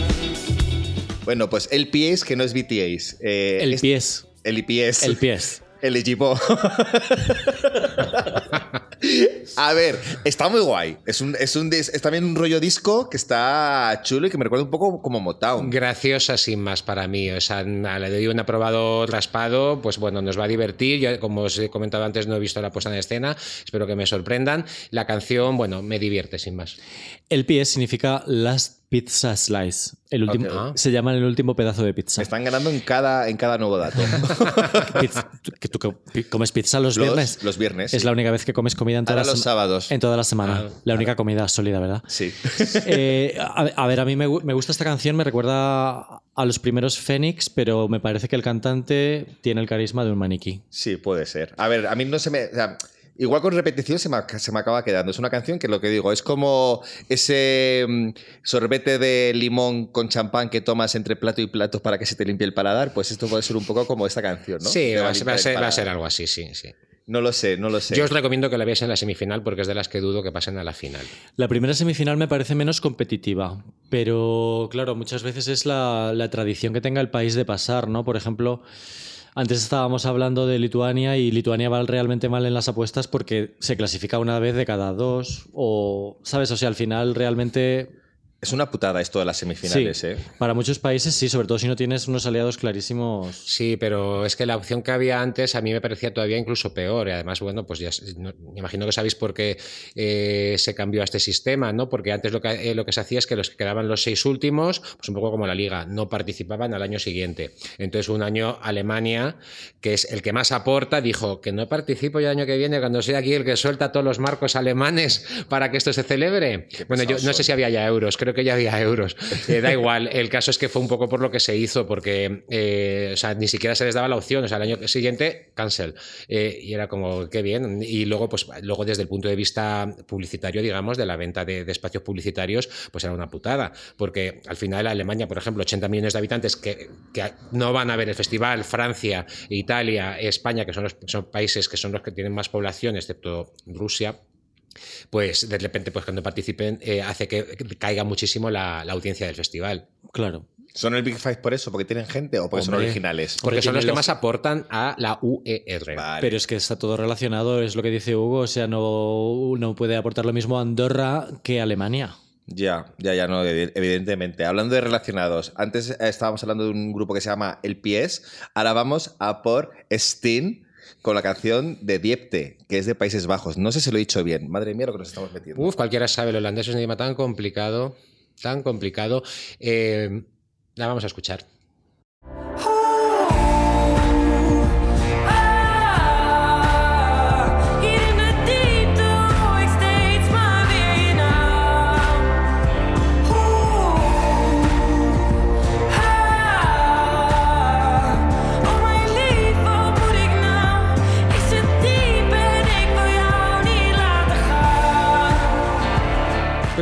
Bueno, pues El Pies, que no es BTS. eh, El es- pies. El Pies. El pies. <laughs> El equipo. <laughs> A ver, está muy guay. Es, un, es, un, es también un rollo disco que está chulo y que me recuerda un poco como Motown. Graciosa sin más para mí. O sea, le doy un aprobado raspado, pues bueno, nos va a divertir. Yo, como os he comentado antes, no he visto la puesta en escena. Espero que me sorprendan. La canción, bueno, me divierte sin más. El pies significa Last Pizza Slice. El último. Se llama el último pedazo de pizza. Están ganando en cada, en cada nuevo dato. <laughs> Pizza- ¿Que tú co- comes pizza los, Los- viernes? los viernes, Es sí. la única vez que comes comida en toda Ahora la los sábados. En toda la semana. la única comida sólida, ¿verdad? Sí. <laughs> Eh, a, a ver, a mí me, me gusta esta canción, me recuerda a los primeros Fénix, pero me parece que el cantante tiene el carisma de un maniquí. Sí, puede ser. A ver, a mí no se me. o sea, igual con repetición se me, se me acaba quedando. Es una canción que lo que digo, es como ese mm, sorbete de limón con champán que tomas entre plato y plato para que se te limpie el paladar. Pues esto puede ser un poco como esta canción, ¿no? Sí, va, a ser- va a va ser algo así, sí, sí. No lo sé, no lo sé. Yo os recomiendo que la veáis en la semifinal porque es de las que dudo que pasen a la final. La primera semifinal me parece menos competitiva, pero claro, muchas veces es la, la tradición que tenga el país de pasar, ¿no? Por ejemplo, antes estábamos hablando de Lituania y Lituania va realmente mal en las apuestas porque se clasifica una vez de cada dos o, ¿sabes? O sea, al final realmente... Es una putada esto de las semifinales, sí, ¿eh? Para muchos países sí, sobre todo si no tienes unos aliados clarísimos. Sí, pero es que la opción que había antes a mí me parecía todavía incluso peor. Y además, bueno, pues ya no- me imagino que sabéis por qué eh, se cambió a este sistema, ¿no? Porque antes lo que, eh, lo que se hacía es que los que quedaban los seis últimos, pues un poco como la liga, no participaban al año siguiente. Entonces, un año Alemania, que es el que más aporta, dijo que no participo yo el año que viene cuando soy aquí el que suelta todos los marcos alemanes para que esto se celebre. Bueno, yo no sé si había ya euros, creo que ya había euros. Eh, da igual, el caso es que fue un poco por lo que se hizo, porque eh, ni siquiera se les daba la opción. O sea, el año siguiente, cancel. Eh, y era como, qué bien. Y luego, pues, luego desde el punto de vista publicitario, digamos, de la venta de, de espacios publicitarios, pues era una putada. Porque al final Alemania, por ejemplo, 80 millones de habitantes que, que no van a ver el festival, Francia, Italia, España, que son los son países que son los que tienen más población, excepto Rusia, pues de repente, pues cuando participen, eh, hace que caiga muchísimo la, la audiencia del festival. Claro. ¿Son el Big Five por eso? ¿Porque tienen gente o porque son originales? Porque son los que más aportan a la UER. Vale. Pero es que está todo relacionado, es lo que dice Hugo, o sea, no, no puede aportar lo mismo Andorra que Alemania. Ya, ya, ya, no, evi- evidentemente. Hablando de relacionados, antes eh, estábamos hablando de un grupo que se llama El Pies, ahora vamos a por Steen con la canción de Diepte, que es de Países Bajos. No sé si lo he dicho bien. Madre mía, lo que nos estamos metiendo. Uf, cualquiera sabe, el holandés es un idioma tan complicado, tan complicado. Eh, la vamos a escuchar.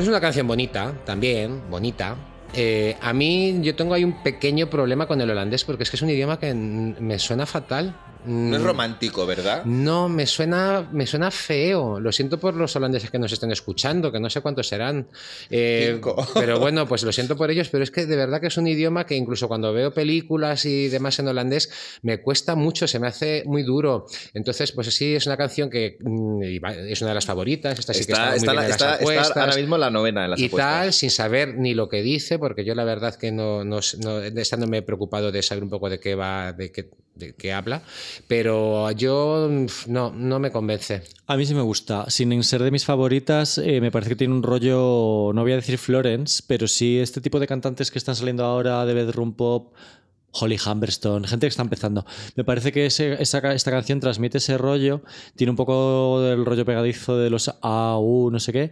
Es una canción bonita, también, bonita. Eh, a mí yo tengo ahí un pequeño problema con el holandés porque es que es un idioma que me suena fatal. No es Mm, romántico, ¿verdad? No, me suena, me suena feo. Lo siento por los holandeses que nos estén escuchando, que no sé cuántos serán. Eh, Cinco. <laughs> pero bueno, pues lo siento por ellos, pero es que de verdad que es un idioma que incluso cuando veo películas y demás en holandés me cuesta mucho, se me hace muy duro. Entonces, pues sí, es una canción que mm, es una de las favoritas. Esta sí que Está, está, muy está, bien en las está- está ahora mismo la novena en las y apuestas. tal, sin saber ni lo que dice, porque yo la verdad que no, no, no me he preocupado de saber un poco de qué va, de qué, de qué habla, pero yo no, no me convence. A mí sí me gusta. Sin ser de mis favoritas, eh, me parece que tiene un rollo, no voy a decir Florence, pero sí este tipo de cantantes que están saliendo ahora de bedroom pop, Holly Humberstone, gente que está empezando. Me parece que esa esta canción transmite ese rollo, tiene un poco del rollo pegadizo de los AU, no sé qué.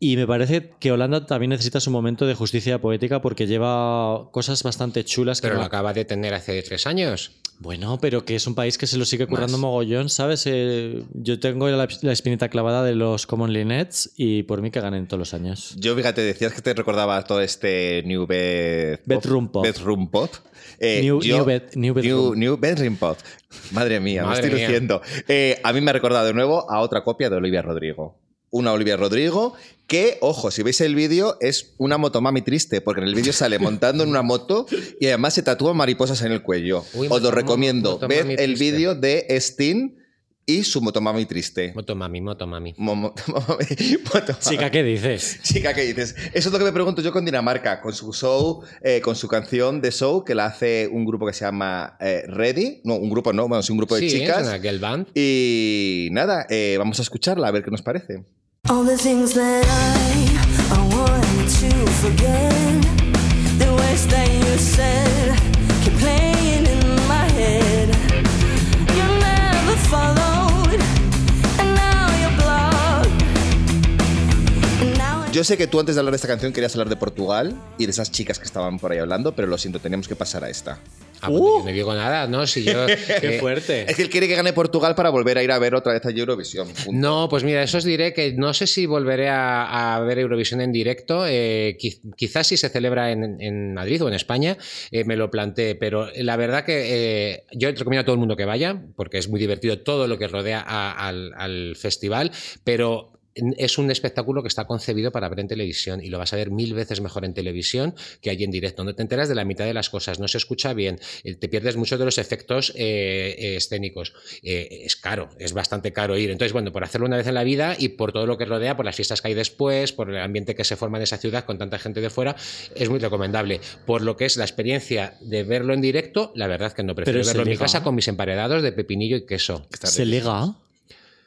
Y me parece que Holanda también necesita su momento de justicia poética porque lleva cosas bastante chulas. que Pero no- lo acaba de tener hace tres años. bueno, pero que es un país que se lo sigue currando Más. mogollón, ¿sabes? Eh, yo tengo la, la espinita clavada de los Commonly Nets y por mí que ganen todos los años. Yo, fíjate, decías que te recordaba todo este New Bed... Bedroom Pop. Bedroom Pop. Eh, New- yo- new bed- new bedroom. New Bedroom Pop. Madre mía, Madre me estoy mía. luciendo. Eh, a mí me ha recordado de nuevo a otra copia de Olivia Rodrigo. Una Olivia Rodrigo que, ojo, si veis el vídeo, es una motomami triste, porque en el vídeo sale montando en una moto y además se tatúa mariposas en el cuello. Uy, Os lo recomiendo. Ved el vídeo de Steen y su motomami triste. Motomami, <laughs> motomami. Motomami. Chica, ¿qué dices? Chica, ¿qué dices? Eso es lo que me pregunto yo con Dinamarca, con su show, eh, con su canción de show que la hace un grupo que se llama eh, Ready. No, un grupo no, bueno, es un grupo de Sí, es chicas. una girl band. Y nada, eh, vamos a escucharla a ver qué nos parece. All the things that I, I want to forget. The words that you said Yo sé que tú antes de hablar de esta canción querías hablar de Portugal y de esas chicas que estaban por ahí hablando, pero lo siento, teníamos que pasar a esta. Ah, bueno, yo no digo nada, ¿no? Si yo, <laughs> ¡Qué eh, fuerte! Es que él quiere que gane Portugal para volver a ir a ver otra vez a Eurovisión. punto. No, pues mira, eso os diré que no sé si volveré a, a ver Eurovisión en directo. eh, qui- quizás si se celebra en, en Madrid o en España, eh, me lo planteé. Pero la verdad que eh, yo recomiendo a todo el mundo que vaya, porque es muy divertido todo lo que rodea a- al, al festival. Pero es un espectáculo que está concebido para ver en televisión y lo vas a ver mil veces mejor en televisión que allí en directo. No te enteras de la mitad de las cosas, no se escucha bien, eh, te pierdes muchos de los efectos eh, eh, escénicos. Eh, es caro, es bastante caro ir. Entonces, bueno, por hacerlo una vez en la vida y por todo lo que rodea, por las fiestas que hay después, por el ambiente que se forma en esa ciudad con tanta gente de fuera, es muy recomendable. Por lo que es la experiencia de verlo en directo, la verdad que no prefiero Pero verlo en mi casa con mis emparedados de pepinillo y queso. ¿Se liga?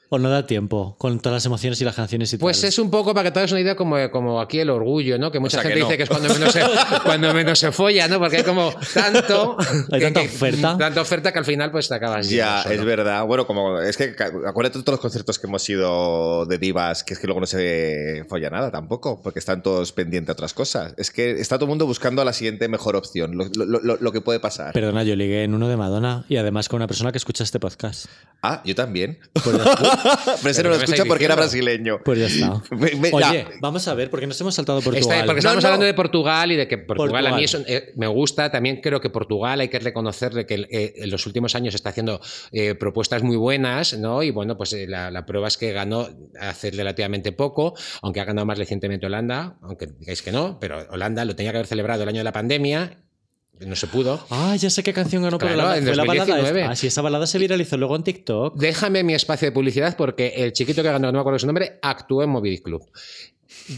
¿O no da tiempo con todas las emociones y las canciones y Pues tal? es un poco para que te hagas una idea como, como aquí el orgullo, ¿no? Que mucha sea que gente no. dice que es cuando menos, se, <laughs> cuando menos se folla, ¿no? Porque hay como tanto... Hay que- tanta que- oferta. Tanta oferta que al final pues te acabas Ya, es verdad. Bueno, como es que acuérdate de todos los conciertos que hemos ido de divas, que es que luego no se folla nada tampoco, porque están todos pendientes a otras cosas. Es que está todo el mundo buscando a la siguiente mejor opción, lo, lo- lo- lo que puede pasar. Perdona, yo ligué en uno de Madonna y además con una persona que escucha este podcast. ah, yo también. Pues <laughs> Pero ese no ¿qué lo escucha porque era brasileño. pues ya está. <laughs> Me- me- Oye, ya. vamos a ver, porque nos hemos saltado Está- Portugal. porque estamos No, no. hablando de Portugal y de que Portugal, a mí eso, eh, me gusta. También creo que Portugal hay que reconocerle que eh, en los últimos años está haciendo eh, propuestas muy buenas, ¿no? Y bueno, pues eh, la, la prueba es que ganó hace relativamente poco, aunque ha ganado más recientemente Holanda, aunque digáis que no, pero Holanda lo tenía que haber celebrado el año de la pandemia. No se pudo. Ah, ya sé qué canción ganó por Claro, Holanda. en Fue la balada. 2019. Ah, sí, esa balada se viralizó luego en TikTok. Déjame mi espacio de publicidad porque el chiquito que ganó, no me acuerdo su nombre, actuó en Dick Club.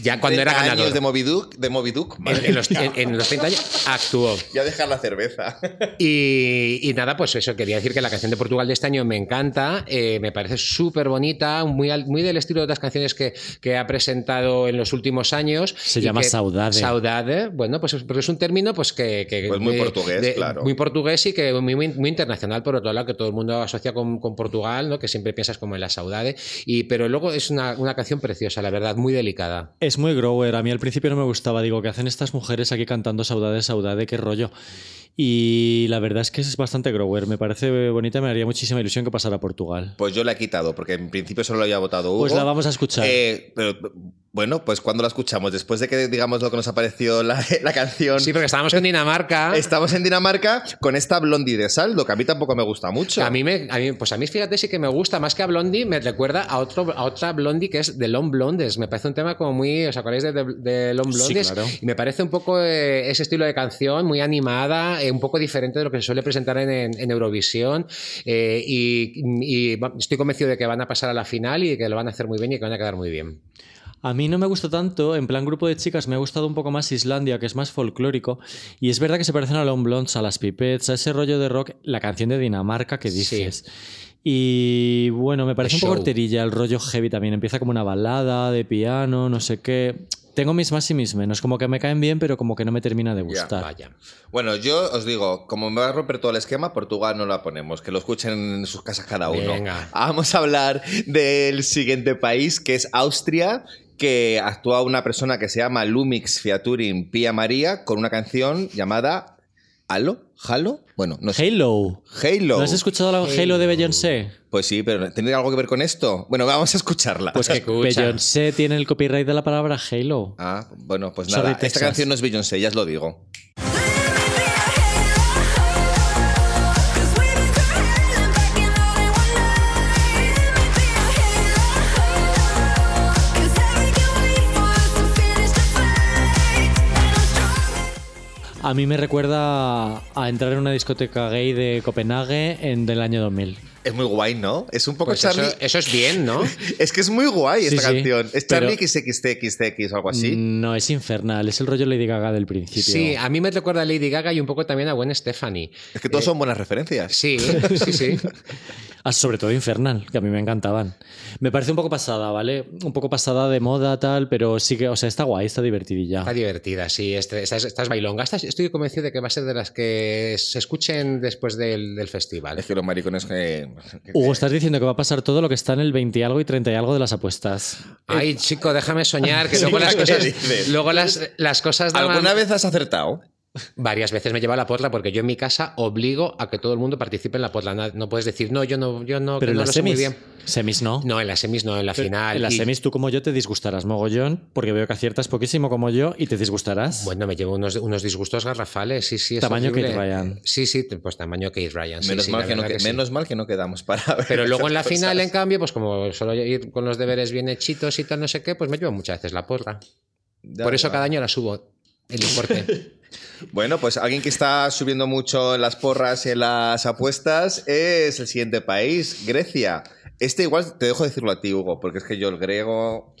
Ya cuando era 30 ganador. años de Moby Duck, de Moby Duck, En, en los, en- en los 30 años actuó. Ya dejar la cerveza. Y, y nada, pues eso, quería decir que la canción de Portugal de este año me encanta, eh, me parece súper bonita, muy, al- muy del estilo de otras canciones que, que ha presentado en los últimos años. Se llama que- saudade. Saudade, bueno, pues es- porque es un término pues que... que- Pues muy de- portugués, de- claro. Muy portugués y que muy, muy, muy internacional, por otro lado, que todo el mundo asocia con, con Portugal, ¿no? que siempre piensas como en la saudade, y, pero luego es una, una canción preciosa, la verdad, muy delicada. Es muy grower. A mí al principio no me gustaba. Digo, ¿qué hacen estas mujeres aquí cantando saudade, saudade? ¿Qué rollo? Y la verdad es que es bastante grower. Me parece bonita. Me haría muchísima ilusión que pasara a Portugal. Pues yo la he quitado, porque en principio solo lo había votado Hugo. Pues la vamos a escuchar. Eh, pero Bueno, pues cuando la escuchamos, después de que digamos lo que nos apareció la, <laughs> la canción. Sí, porque estábamos en Dinamarca. <laughs> Estamos en Dinamarca con esta Blondie de Saldo, que a mí tampoco me gusta mucho. A mí, me, a mí- pues a mí, fíjate, sí que me gusta. Más que a Blondie, me recuerda a, otro, a otra Blondie que es The Long Blondes. Me parece un tema como muy. ¿Os acordáis de, de, de Long Sí, Blondes? claro. Y me parece un poco eh, ese estilo de canción, muy animada, eh, un poco diferente de lo que se suele presentar en, en- en Eurovisión. Eh, y, estoy convencido de que van a pasar a la final y que lo van a hacer muy bien y que van a quedar muy bien. A mí no me gusta tanto, en plan grupo de chicas me ha gustado un poco más Islandia, que es más folclórico, y es verdad que se parecen a Long Blondes, a las Pipets, a ese rollo de rock, la canción de Dinamarca que dices. Y bueno, me parece un poco horterilla el rollo heavy también, empieza como una balada de piano, no sé qué. Tengo mis más y mis menos, como que me caen bien, pero como que no me termina de gustar. Vaya. Bueno, yo os digo, como me va a romper todo el esquema, Portugal no la ponemos, que lo escuchen en sus casas cada uno. Venga. Vamos a hablar del siguiente país, que es Austria, que actúa una persona que se llama Lumix Featuring Pia María con una canción llamada Halo, Halo, bueno, no sé. Halo. Halo. ¿No has escuchado la Halo de Beyoncé? Pues sí, pero ¿tiene algo que ver con esto? Bueno, vamos a escucharla. Pues <laughs> que Escucha. Beyoncé tiene el copyright de la palabra Halo. Ah, bueno, pues Sorry, nada, esta canción no es Beyoncé, ya os lo digo. A mí me recuerda a entrar en una discoteca gay de Copenhague en del año 2000. Es muy guay, ¿no? Es un poco Pues Charlie. eso, eso es bien, ¿no? <laughs> Es que es muy guay Sí, esta sí, canción. Es pero- Charlie XXXX o algo así. No, es infernal, es el rollo Lady Gaga del principio. Sí, a mí me recuerda a Lady Gaga y un poco también a Gwen Stefani. Es que todos son buenas referencias. Sí, sí, sí. <laughs> Ah, sobre todo infernal, que a mí me encantaban. Me parece un poco pasada, ¿vale? Un poco pasada de moda, tal, pero sí que, o sea, está guay, está divertidilla. Está divertida, sí. Este- Estas, estas bailongas. Estoy convencido de que va a ser de las que se escuchen después del, del festival. Es que los maricones que. que- Hugo, estás diciendo que va a pasar todo lo que está en el 20 y algo y 30 y algo de las apuestas. Ay, chico, déjame soñar, que <laughs> Sí, luego las ¿qué cosas. Luego las, las cosas ¿Alguna vez has acertado? Varias veces me lleva la porra porque yo en mi casa obligo a que todo el mundo participe en la porra. No puedes decir, no, yo no, yo no, Pero que en no las lo sé muy semis. bien. Semis no. No, en las semis no, en la Pero final. En las Y- semis tú como yo te disgustarás mogollón, porque veo que aciertas poquísimo como yo y te disgustarás. Bueno, me llevo unos, unos disgustos garrafales, sí, sí. es Tamaño horrible. Kate Ryan. Sí, sí, pues tamaño Kate Ryan. sí, menos, sí, mal que no que- sí. menos mal que no quedamos para ver. Pero luego en la final, en cambio, pues como solo ir con los deberes bien hechitos y tal, no sé qué, pues me llevo muchas veces la porra. Ya, Por eso ya. cada año la subo el importe. <laughs> Bueno, pues alguien que está subiendo mucho en las porras y en las apuestas es el siguiente país, Grecia. Este igual te dejo decirlo a ti, Hugo, porque es que yo el griego.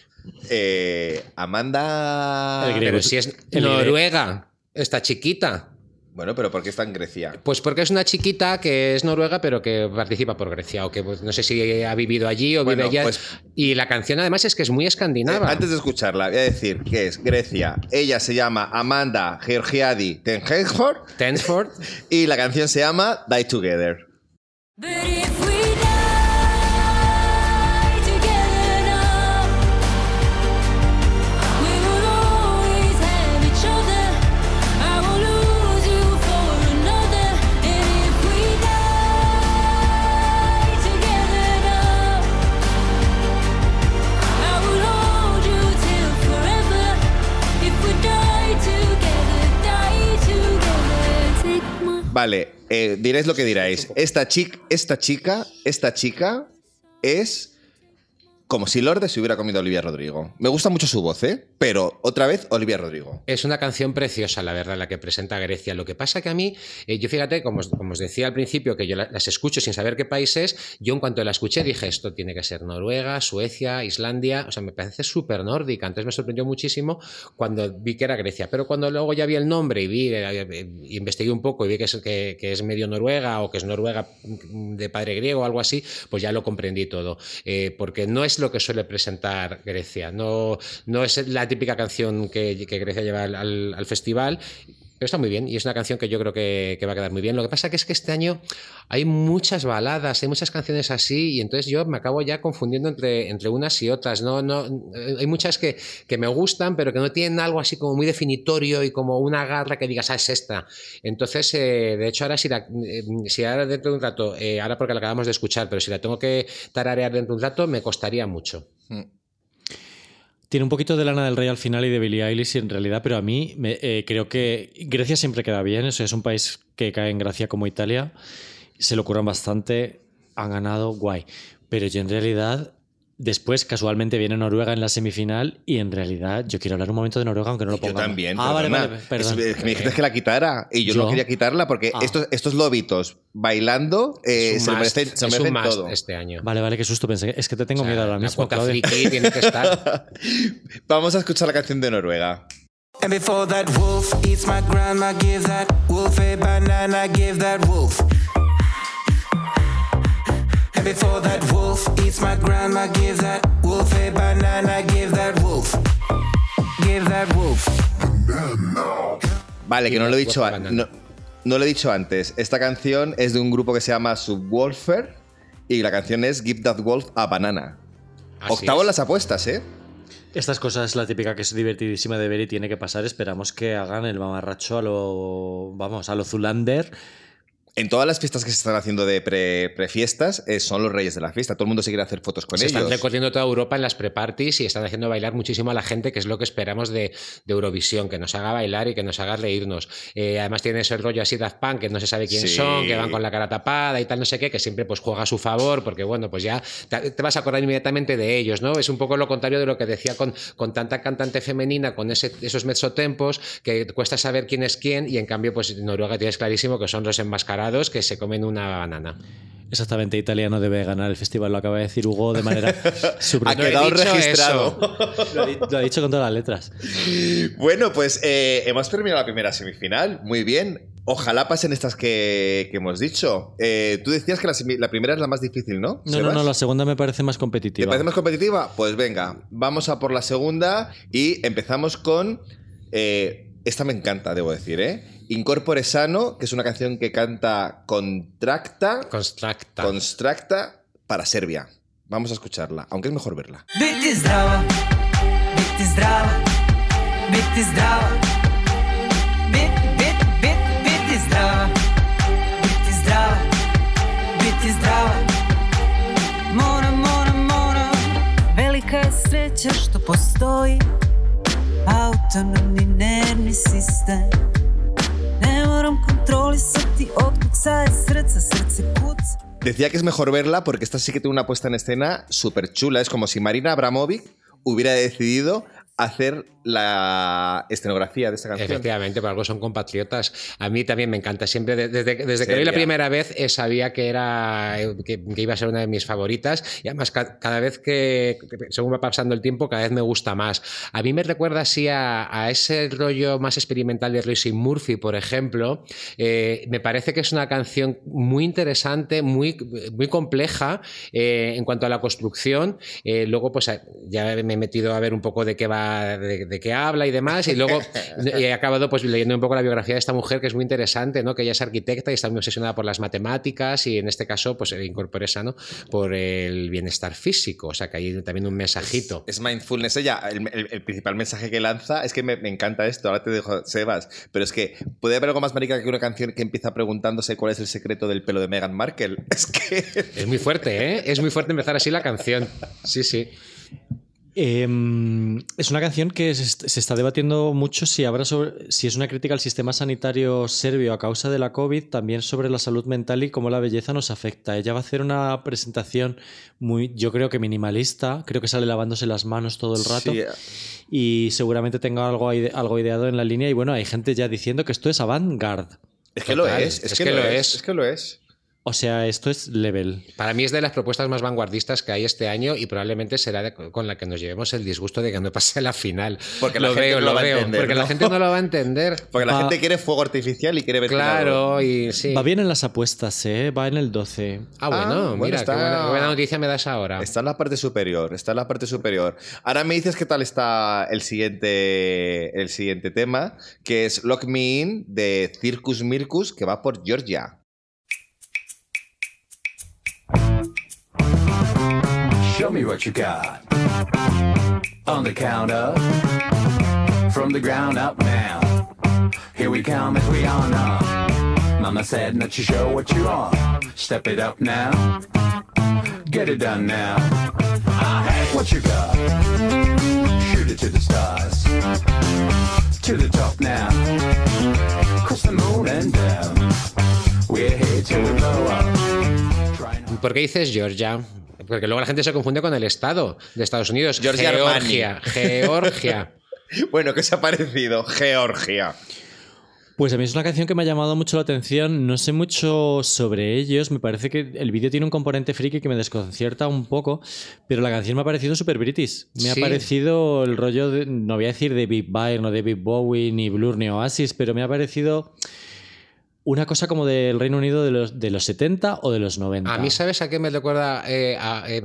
eh, Amanda. El griego. Pero si es Noruega, esta chiquita. Bueno, pero ¿por qué está en Grecia? Pues porque es una chiquita que es noruega, pero que participa por Grecia, o que pues, no sé si ha vivido allí o Bueno, vive allá. pues- Y la canción además es que es muy escandinava. Eh, antes de escucharla, voy a decir que es Grecia. Ella se llama Amanda Georgiadi Tenhenford Tensford. <laughs> y la canción se llama Die Together. Vale, eh, diréis lo que diráis. Esta chica, esta chica, esta chica es como si Lorde se hubiera comido Olivia Rodrigo. Me gusta mucho su voz, ¿eh? Pero otra vez Olivia Rodrigo. Es una canción preciosa, la verdad, la que presenta Grecia. Lo que pasa que a mí, eh, yo fíjate, como, os- decía al principio, que yo la- las escucho sin saber qué país es, yo en cuanto la escuché dije, esto tiene que ser Noruega, Suecia, Islandia, o sea, me parece súper nórdica. Entonces me sorprendió muchísimo cuando vi que era Grecia. Pero cuando luego ya vi el nombre y vi, eh, eh, investigué un poco y vi que es, medio noruega o que es noruega de padre griego o algo así, pues ya lo comprendí todo. Porque no es lo que suele presentar Grecia, no, no es la típica canción que, Grecia lleva al festival. Pero está muy bien y es una canción que yo creo que, va a quedar muy bien. Lo que pasa es que este año hay muchas baladas, hay muchas canciones así y entonces yo me acabo ya confundiendo entre, unas y otras. No, no, hay muchas que, me gustan pero que no tienen algo así como muy definitorio y como una garra que digas, ah, es esta. Entonces, eh, de hecho, ahora si, la, eh, si ahora dentro de un rato, eh, ahora porque la acabamos de escuchar, pero si la tengo que tararear dentro de un rato, me costaría mucho. Tiene un poquito de Lana del Rey al final y de Billie Eilish en realidad, pero a mí me- eh, creo que Grecia siempre queda bien. O sea, es un país que cae en gracia como Italia. Se lo curran bastante, han ganado, guay. Pero yo en realidad, después casualmente viene Noruega en la semifinal y en realidad yo quiero hablar un momento de Noruega aunque no lo Yo ponga. también. Ah, vale, perdona. vale, perdón. Es- es que me dijiste que la quitara y yo, no ¿Yo? quería quitarla porque Ah. estos, estos lobitos bailando eh, Es se merecen, se lo es un merecen must todo. este año. Vale, vale, qué susto pensé. Es que te tengo O sea, miedo ahora mismo. friki tiene que estar. <laughs> Vamos a escuchar la canción de Noruega. And before that wolf eats my grandma, give that wolf a banana, give that wolf. Before that wolf eats my grandma, give that wolf a banana, give that wolf. Give that wolf. Vale, que no lo he dicho, Wolf an- Banana. no, no lo he dicho antes. Esta canción es de un grupo que se llama Subwoofer y la canción es Give That Wolf a Banana. Así Octavo en es. las apuestas, ¿eh? Estas cosas, la típica que es divertidísima de ver y tiene que pasar. Esperamos que hagan el mamarracho a lo. Vamos, a lo Zulander. En todas las fiestas que se están haciendo de pre- prefiestas eh, son los reyes de la fiesta. Todo el mundo se quiere hacer fotos con se están ellos. recorriendo toda Europa en las pre-parties y están haciendo bailar muchísimo a la gente, que es lo que esperamos de, de Eurovisión, que nos haga bailar y que nos haga reírnos. Eh, además tiene ese rollo así Daft Punk, que no se sabe quién Sí. son, que van con la cara tapada y tal, no sé qué, que siempre pues juega a su favor, porque bueno, pues ya te, te vas a acordar inmediatamente de ellos, ¿no? Es un poco lo contrario de lo que decía con, con tanta cantante femenina, con ese, esos mezzotempos, que cuesta saber quién es quién, y en cambio, pues en Noruega tienes clarísimo que son los enmascarados que se comen una banana. Exactamente, italiano debe ganar el festival. Lo acaba de decir Hugo de manera <laughs> Ha quedado registrado. Lo ha di- lo ha dicho con todas las letras. Bueno, pues eh, hemos terminado la primera semifinal. Muy bien. Ojalá pasen estas que, que hemos dicho. Eh, tú decías que la, primera es la más difícil, ¿no? No, no, Sebas? no, la segunda me parece más ¿Te competitiva. parece más competitiva? Pues venga, vamos a por la segunda y empezamos con. eh, esta me encanta, debo decir, ¿eh? Incorpore Sano, que es una canción que canta Contracta, Constructa. Constracta para Serbia. Vamos a escucharla, aunque es mejor verla. Biti zdrava, biti zdrava, biti zdrava. Bit, bit, bit, biti zdrava, biti zdrava, biti zdrava. Moram, moram, moram, velika je sreća što postoji autonomni nervni sistem. Decía que es mejor verla porque esta sí que tiene una puesta en escena súper chula. Es como si Marina Abramovic hubiera decidido hacer la escenografía de esta canción. Efectivamente, por algo son compatriotas. A mí también me encanta. Siempre, de- desde, desde que vi la primera vez, eh, sabía que era eh, que, que iba a ser una de mis favoritas. Y además, ca- cada vez que, que- según va pasando el tiempo, cada vez me gusta más. A mí me recuerda así a, a ese rollo más experimental de Royce Murphy, por ejemplo. Eh, me parece que es una canción muy interesante, muy, muy compleja eh, en cuanto a la construcción. Eh, luego, pues ya me he metido a ver un poco de qué va, de, de qué habla y demás. Y luego <laughs> he acabado pues leyendo un poco la biografía de esta mujer, que es muy interesante, ¿no? Que ella es arquitecta y está muy obsesionada por las matemáticas y en este caso, pues incorpore sano por el bienestar físico. O sea que hay también un mensajito. Es mindfulness. Ella, el, el- el principal mensaje que lanza es que me, me encanta esto. Ahora te dejo, Sebas. Pero es que puede haber algo más marica que una canción que empieza preguntándose cuál es el secreto del pelo de Meghan Markle. <laughs> Es que. Es muy fuerte, ¿eh? Es muy fuerte empezar así la canción. Sí, sí. Eh, es una canción que se, est- se está debatiendo mucho si, habrá sobre- si es una crítica al sistema sanitario serbio a causa de la COVID, también sobre la salud mental y cómo la belleza nos afecta. Ella va a hacer una presentación muy, yo creo que minimalista, creo que sale lavándose las manos todo el rato Sí, y seguramente tenga algo, algo ideado en la línea y bueno, hay gente ya diciendo que esto es avant-garde. es que lo es. Es, que, lo es. Es que lo es. O sea, esto es level. Para mí es de las propuestas más vanguardistas que hay este año y probablemente será de- con la que nos llevemos el disgusto de que no pase la final. Porque la lo gente veo, no lo lo va a veo. entender, porque ¿no? la gente no lo va a entender. <laughs> Porque la Va- gente quiere fuego artificial y quiere ver Claro, y sí. Va bien en las apuestas, ¿eh? Va en el 12. Ah, bueno, Ah, bueno, mira, está- qué, buena, qué buena noticia me das ahora. Está en la parte superior, está en la parte superior. Ahora me dices qué tal está el siguiente, el siguiente tema, que es Lock Me In de Circus Mircus, que va por Georgia. Show me what you got. On the count of. from the ground up now. Here we come as we are now. Mama said not to show what you are. Step it up now. Get it done now. Ah, I hate what you got. Shoot it to the stars. To the top now. Cross the moon and down. We're here to blow up. ¿Por qué dices Georgia? Porque luego la gente se confunde con el estado de Estados Unidos. Georgia Georgia. Georgia. <laughs> Bueno, ¿qué os ha parecido? Georgia. Pues a mí es una canción que me ha llamado mucho la atención. No sé mucho sobre ellos. Me parece que el vídeo tiene un componente friki que me desconcierta un poco. Pero la canción me ha parecido súper british. Me ha parecido el rollo, de, no voy a decir de Big Bang, no de Big Bowie, ni Blur, ni Oasis, pero me ha parecido una cosa como del Reino Unido de los, de los 70 o de los 90. A mí, ¿sabes a qué me recuerda eh, a, eh,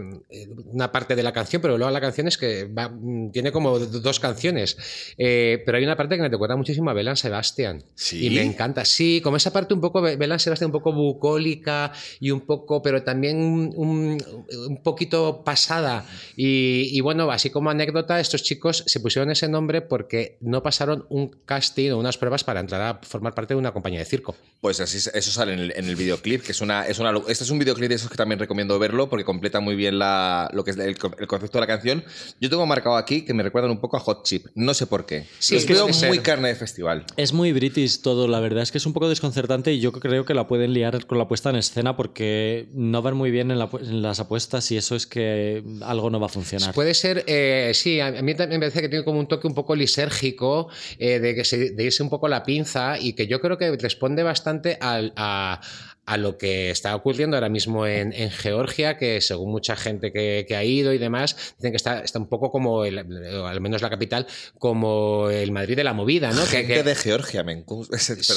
una parte de la canción? Pero luego la canción es que va- mm, tiene como dos canciones. Eh, pero hay una parte que me recuerda muchísimo a Belan Sebastian. ¿Sí? Y me encanta. Sí, como esa parte un poco, Be- Belan Sebastian un poco bucólica y un poco, pero también un, un- un poquito pasada. Y, y bueno, así como anécdota, estos chicos se pusieron ese nombre porque no pasaron un casting o unas pruebas para entrar a formar parte de una compañía de circo. Pues así, eso sale en el, en el videoclip, que es una, es una. Este es un videoclip de esos que también recomiendo verlo porque completa muy bien la, lo que es el, co- el concepto de la canción. Yo tengo marcado aquí que me recuerdan un poco a Hot Chip. No sé por qué. Sí, Los puede veo muy carne de festival. Es muy british todo, la verdad es que es un poco desconcertante y yo creo que la pueden liar con la puesta en escena porque no van muy bien en, la pu- en las apuestas y eso es que algo no va a funcionar. Puede ser, eh, sí, a a mí también me parece que tiene como un toque un poco lisérgico, eh, de, que se- de irse un poco la pinza y que yo creo que responde bastante al- a, a lo que está ocurriendo ahora mismo en, en Georgia, que según mucha gente que, que ha ido y demás, dicen que está, está un poco como, el- al menos la capital, como el Madrid de la movida, ¿no? Gente que- de Georgia, me <laughs> perdona.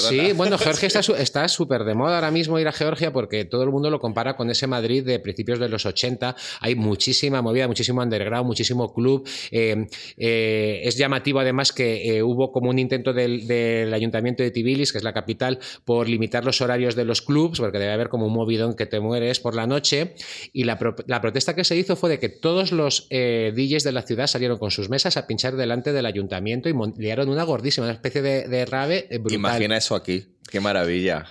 Sí, bueno, Georgia está súper de moda ahora mismo ir a Georgia porque todo el mundo lo compara con ese Madrid de principios de los 80. Hay muchísima movida, muchísimo underground, muchísimo club. Eh, eh, es llamativo además que eh, hubo como un intento del, del ayuntamiento de Tbilisi, que es la capital, por limitar los horarios de los clubs, porque debe haber como un movidón que te mueres por la noche. Y la, pro- la protesta que se hizo fue de que todos los eh, DJs de la ciudad salieron con sus mesas a pinchar delante del ayuntamiento y liaron una gordísima, una especie de, de rave eh, brutal. Imagina eso aquí. Qué maravilla.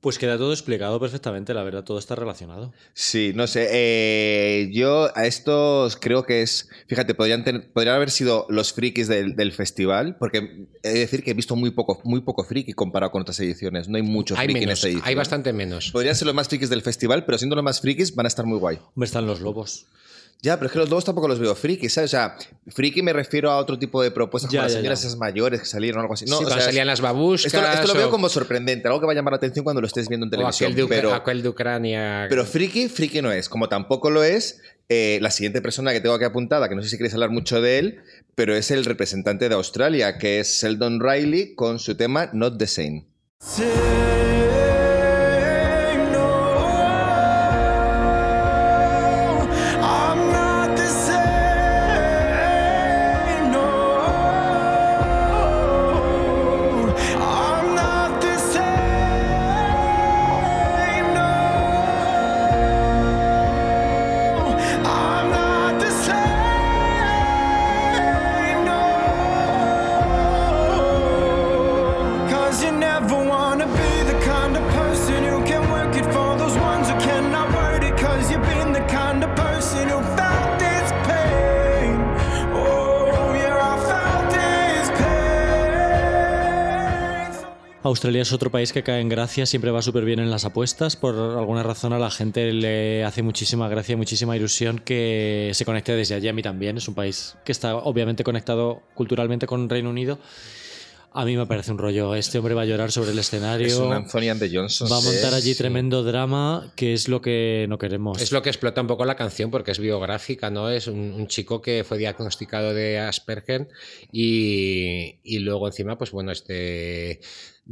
Pues queda todo explicado perfectamente, la verdad, todo está relacionado. Sí, no sé. eh, yo a estos creo que es. Fíjate, podrían, tener- podrían haber sido los frikis del, del festival, porque he de decir que he visto muy poco, muy poco friki comparado con otras ediciones. No hay mucho Hay friki en esta edición. hay bastante menos. Podrían ser los más frikis del festival, pero siendo los más frikis van a estar muy guay. Hombre, están los lobos. Ya, pero es que los dos tampoco los veo frikis, ¿sabes? O sea, friki me refiero a otro tipo de propuestas, Ya, como las señoras ya. esas mayores que salieron o algo así. No, Sí, o sea, salían las babuscas. esto, esto lo veo o- como sorprendente, algo que va a llamar la atención cuando lo estés viendo en o televisión. aquel de, pero, aquel de Ucrania. pero friki, friki no es. Como tampoco lo es eh, la siguiente persona que tengo aquí apuntada, que no sé si queréis hablar mucho de él, pero es el representante de Australia, que es Sheldon Riley, con su tema Not the Same. I'm Australia es otro país que cae en gracia, siempre va súper bien en las apuestas. Por alguna razón a la gente le hace muchísima gracia, muchísima ilusión que se conecte desde allí. A mí también. Es un país que está obviamente conectado culturalmente con Reino Unido. A mí me parece un rollo. Este hombre va a llorar sobre el escenario. Es un Anthony and the Johnson. Va a montar allí Sí. tremendo drama, que es lo que no queremos. Es lo que explota un poco la canción porque es biográfica, ¿no? Es un, un chico que fue diagnosticado de Asperger y, y luego encima, pues bueno, este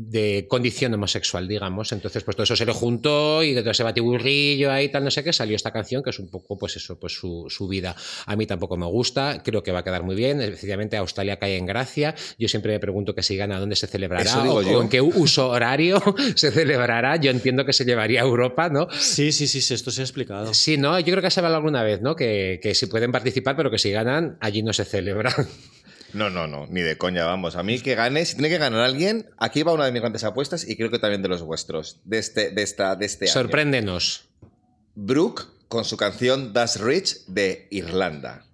de condición homosexual, digamos. Entonces, pues todo eso se le juntó y de todo ese batiburrillo ahí, tal, no sé qué, salió esta canción que es un poco, pues eso, pues su, su vida. A mí tampoco me gusta, creo que va a quedar muy bien. Especialmente Australia cae en gracia. Yo siempre me pregunto que si gana, dónde se celebrará o, o en qué uso horario <laughs> se celebrará. Yo entiendo que se llevaría a Europa, ¿no? Sí, sí, sí, sí, esto se ha explicado. Sí, no, yo creo que se ha hablado alguna vez, ¿no? Que, que si pueden participar, pero que si ganan, allí no se celebra. <laughs> No, no, no, ni de coña, vamos. A mí que gane, si tiene que ganar alguien, aquí va una de mis grandes apuestas y creo que también de los vuestros, de este, de esta, de este año. Sorpréndenos. Brooke con su canción Das Rich de Irlanda.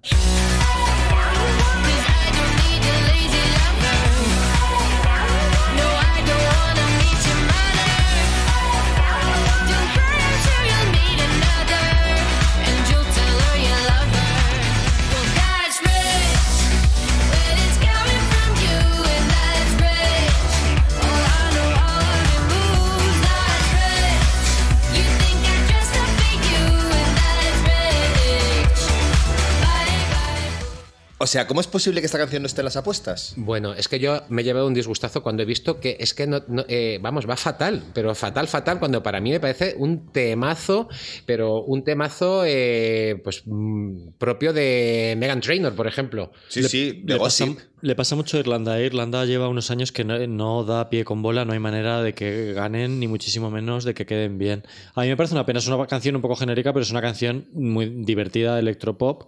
O sea, ¿cómo es posible que esta canción no esté en las apuestas? Bueno, es que yo me he llevado un disgustazo cuando he visto que es que no, no, eh, vamos, va fatal, pero fatal, fatal, cuando para mí me parece un temazo, pero un temazo eh, pues mm, propio de Megan Trainor, por ejemplo. Sí, sí, de Le pasa, Gossip. le pasa mucho a Irlanda. ¿eh? Irlanda lleva unos años que no, no da pie con bola, no hay manera de que ganen, ni muchísimo menos de que queden bien. A mí me parece una pena, es una canción un poco genérica, pero es una canción muy divertida electropop,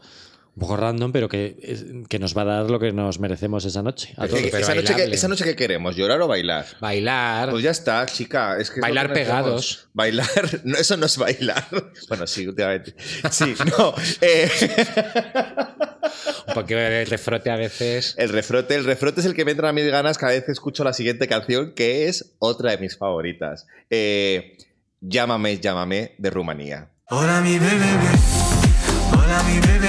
un poco random, pero que, que nos va a dar lo que nos merecemos esa noche. A todos. pero esa, noche que, bailable. esa noche que queremos, llorar o bailar. Bailar. Pues ya está, chica. Es que Bailar pegados. Bailar. <laughs> No, eso no es bailar. <laughs> Bueno, sí, últimamente. Sí, no. eh, Un poquito de refrote a veces. el refrote, el refrote es el que me entra a mis ganas cada vez que escucho la siguiente canción, que es otra de mis favoritas. Eh, llámame, llámame, de Rumanía. Hola mi bebé, hola mi bebé,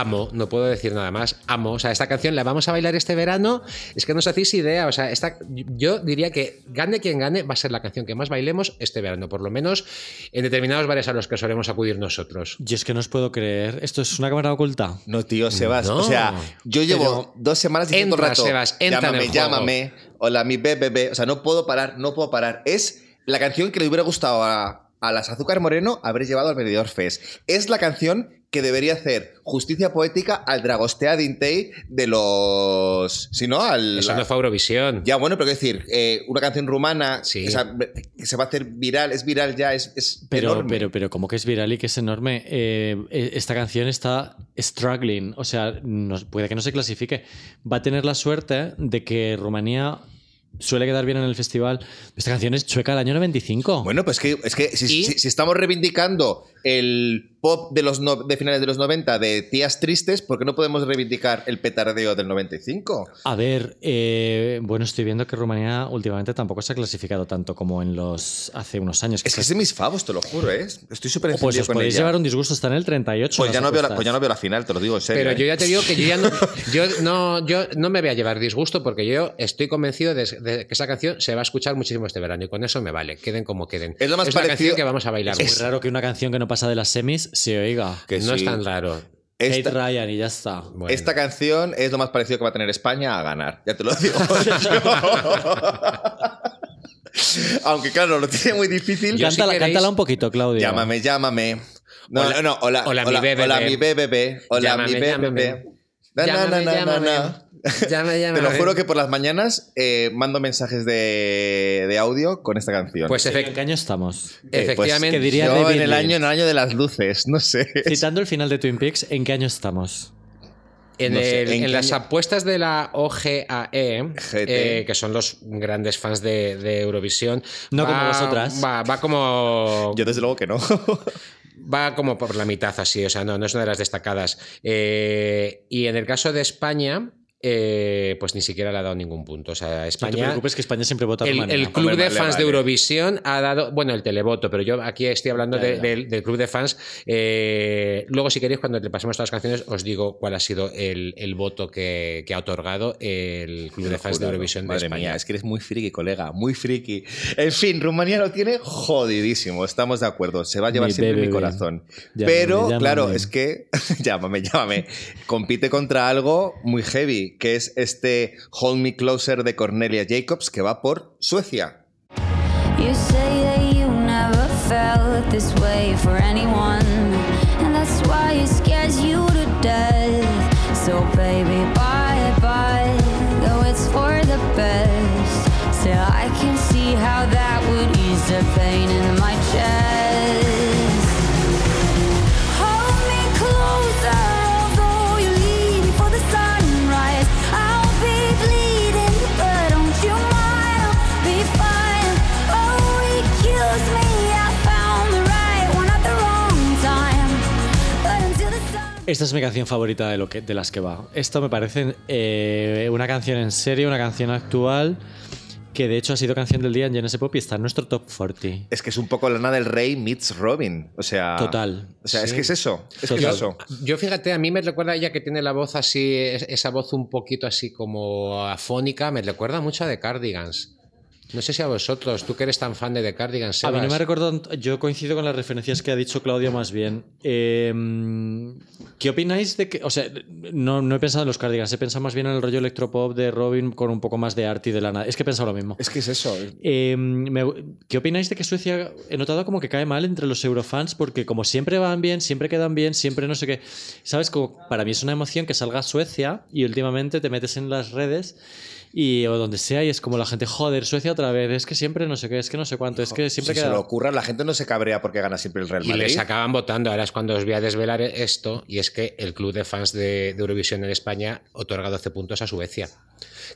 Amo, no puedo decir nada más. Amo. O sea, esta canción la vamos a bailar este verano. Es que no os hacéis idea. O sea, esta, yo diría que gane quien gane, va a ser la canción que más bailemos este verano. Por lo menos en determinados bares a los que solemos acudir nosotros. Y es que no os puedo creer. ¿Esto es una cámara oculta? No, tío, Sebas. No. O sea, yo llevo Pero dos semanas diciendo el entra, rato. Sebas, entra en llámame, el juego". llámame. Hola, mi bebé. O sea, no puedo parar, no puedo parar. Es la canción que le hubiera gustado a, a las Azúcar Moreno haber llevado al Benidorm Fest. Es la canción que debería hacer justicia poética al Dragostea Dintei de los. Si no, al. Eso no fue Eurovisión. Ya, bueno, pero quiero decir, eh, una canción rumana Sí. que se va a hacer viral, es viral ya, es, es Pero, enorme. pero, pero, como que es viral y que es enorme. Eh, eh, esta canción está struggling. O sea, nos- puede que no se clasifique. Va a tener la suerte de que Rumanía suele quedar bien en el festival. Esta canción es chueca del año 95. Bueno, pues que, es que si, ¿Y? si- si estamos reivindicando el pop de los no- de finales de los 90 de tías tristes, ¿por qué no podemos reivindicar el petardeo del 95? A ver, eh, bueno, estoy viendo que Rumanía últimamente tampoco se ha clasificado tanto como en los hace unos años. Es que es de mis favos, te lo juro, ¿eh? Estoy súper pues os con podéis ella. llevar un disgusto, está en el 38. pues, ya no veo la, pues ya no veo la final, te lo digo en serio. Pero ¿eh? yo ya te digo que yo ya no, <laughs> yo no, yo no me voy a llevar disgusto porque yo estoy convencido de, de que esa canción se va a escuchar muchísimo este verano y con eso me vale, queden como queden. Es lo más una parecido- que vamos a bailar. Es muy raro que una canción que no pasa de las semis se oiga. Que no es sí. tan raro. Esta, Kate Ryan y ya está. Bueno. esta canción es lo más parecido que va a tener España a ganar, ya te lo digo. <laughs> <laughs> Aunque claro, lo tiene muy difícil. Yo, cántala, si queréis- cántala un poquito, Claudia. Llámame, llámame. No, Hola- no, hola, hola, mi bebé. hola, mi bebé. Hola, Llámame, mi bebé. llámame. Na, na, na, Llámame, na, na, llámame. na. Llama, llama, <laughs> Te lo juro que por las mañanas eh, mando mensajes de, de audio con esta canción. Pues ¿En qué año estamos? Eh, pues, efectivamente. que diría yo David en el año, en el año de las luces, no sé. Citando el final de Twin Peaks, ¿en qué año estamos? En, No sé, el- ¿en en qué las año? apuestas de la OGAE, eh, que son los grandes fans de, de Eurovisión, No como vosotras. Va, va como Yo desde luego que no. <laughs> va como por la mitad así, o sea, no, no es una de las destacadas. Eh, y en el caso de España, eh, pues ni siquiera le ha dado ningún punto. O sea, No te España. preocupes que España siempre vota El, Rumanía. el club Hombre, de vale, fans de. Eurovisión ha dado, bueno, el televoto, pero yo aquí estoy hablando Ya, de- ya. Del, del club de fans. Eh, luego, si queréis, cuando le pasemos todas las canciones, os digo cuál ha sido el, el voto que, que ha otorgado el club de fans de Eurovisión de España. mía, es que eres muy friki, colega, muy friki. En fin, Rumanía lo tiene jodidísimo, estamos de acuerdo. Se va a llevar Mi siempre mi corazón. Llámame, Pero, llámame. claro, es que. <laughs> llámame, llámame. Compite contra algo muy heavy, que es este Hold Me Closer de Cornelia Jacobs, que va por Suecia. You say that you never felt this way for anyone, and that's why it scares you to death. So, baby, bye bye, though it's for the best. Still, I can see how that would ease the pain Esta es mi canción favorita de, lo que, de las que va. Esto me parece eh, una canción en serio, una canción actual, que de hecho ha sido canción del día en Genesis Pop y está en nuestro top 40. Es que es un poco Lana del Rey meets Robin. O sea. Total. O sea, es que es eso. Es que es eso. Yo fíjate, a mí me recuerda ella que tiene la voz así, es- esa voz un poquito así como afónica, me recuerda mucho a The Cardigans. No sé si a vosotros, tú que eres tan fan de The Cardigans, A mí no me recuerdo, yo coincido con las referencias que ha dicho Claudio más bien. Eh, ¿Qué opináis de que, o sea, no, no he pensado en los cardigans, he pensado más bien en el rollo electropop de Robin con un poco más de arte y de lana. Es que he pensado lo mismo. Es que es eso. Eh, me- ¿Qué opináis de que Suecia he notado como que cae mal entre los eurofans? Porque como siempre van bien, siempre quedan bien, siempre no sé qué. ¿Sabes? Como para mí es una emoción que salga Suecia y últimamente te metes en las redes y o donde sea y es como la gente, joder, Suecia otra vez, es que siempre no sé qué, es que no sé cuánto, es que siempre si queda... se lo ocurra, la gente no se cabrea porque gana siempre el Real Y Madrid. les acaban votando. Ahora es cuando os voy a desvelar esto. Y es que el club de fans de, de Eurovisión en España otorga 12 puntos a Suecia.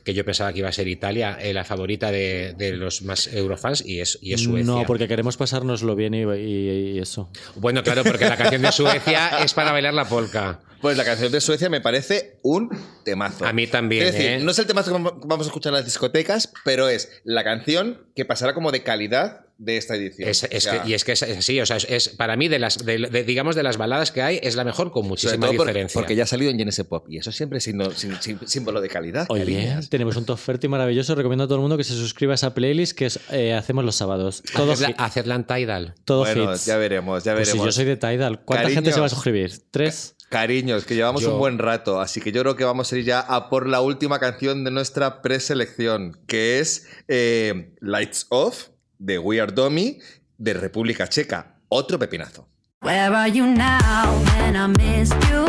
Que yo pensaba que iba a ser Italia eh, la favorita de, de los más eurofans y es, y es Suecia. No, porque queremos pasárnoslo bien y, y- y eso. Bueno, claro, porque la canción de Suecia es para bailar la polka. Pues la canción de Suecia me parece un temazo. A mí también, Es decir, ¿eh? no es el temazo que vamos a escuchar en las discotecas, pero es la canción que pasará como de calidad de esta edición. Es- es O sea, que- y es que es así, o sea, es, es- para mí de las, de- de- digamos, de las baladas que hay, es la mejor con muchísima por- diferencia. porque ya ha salido en Genesis Pop y eso siempre es signo- sin- sin- símbolo de calidad. Oye, cariñas. tenemos un top 30 maravilloso. Recomiendo a todo el mundo que se suscriba a esa playlist que es, eh, hacemos los sábados. Todo, hacerla en Tidal. todo Bueno, hits. ya veremos, ya Pues si veremos. yo soy de Tidal, ¿cuánta gente se va a suscribir? ¿Tres? Cariños, que llevamos Yo- un buen rato, así que yo creo que vamos a ir ya a por la última canción de nuestra preselección, que es eh, Lights Off de We Are Dummy de República Checa. Otro pepinazo. Where are you now when I missed you?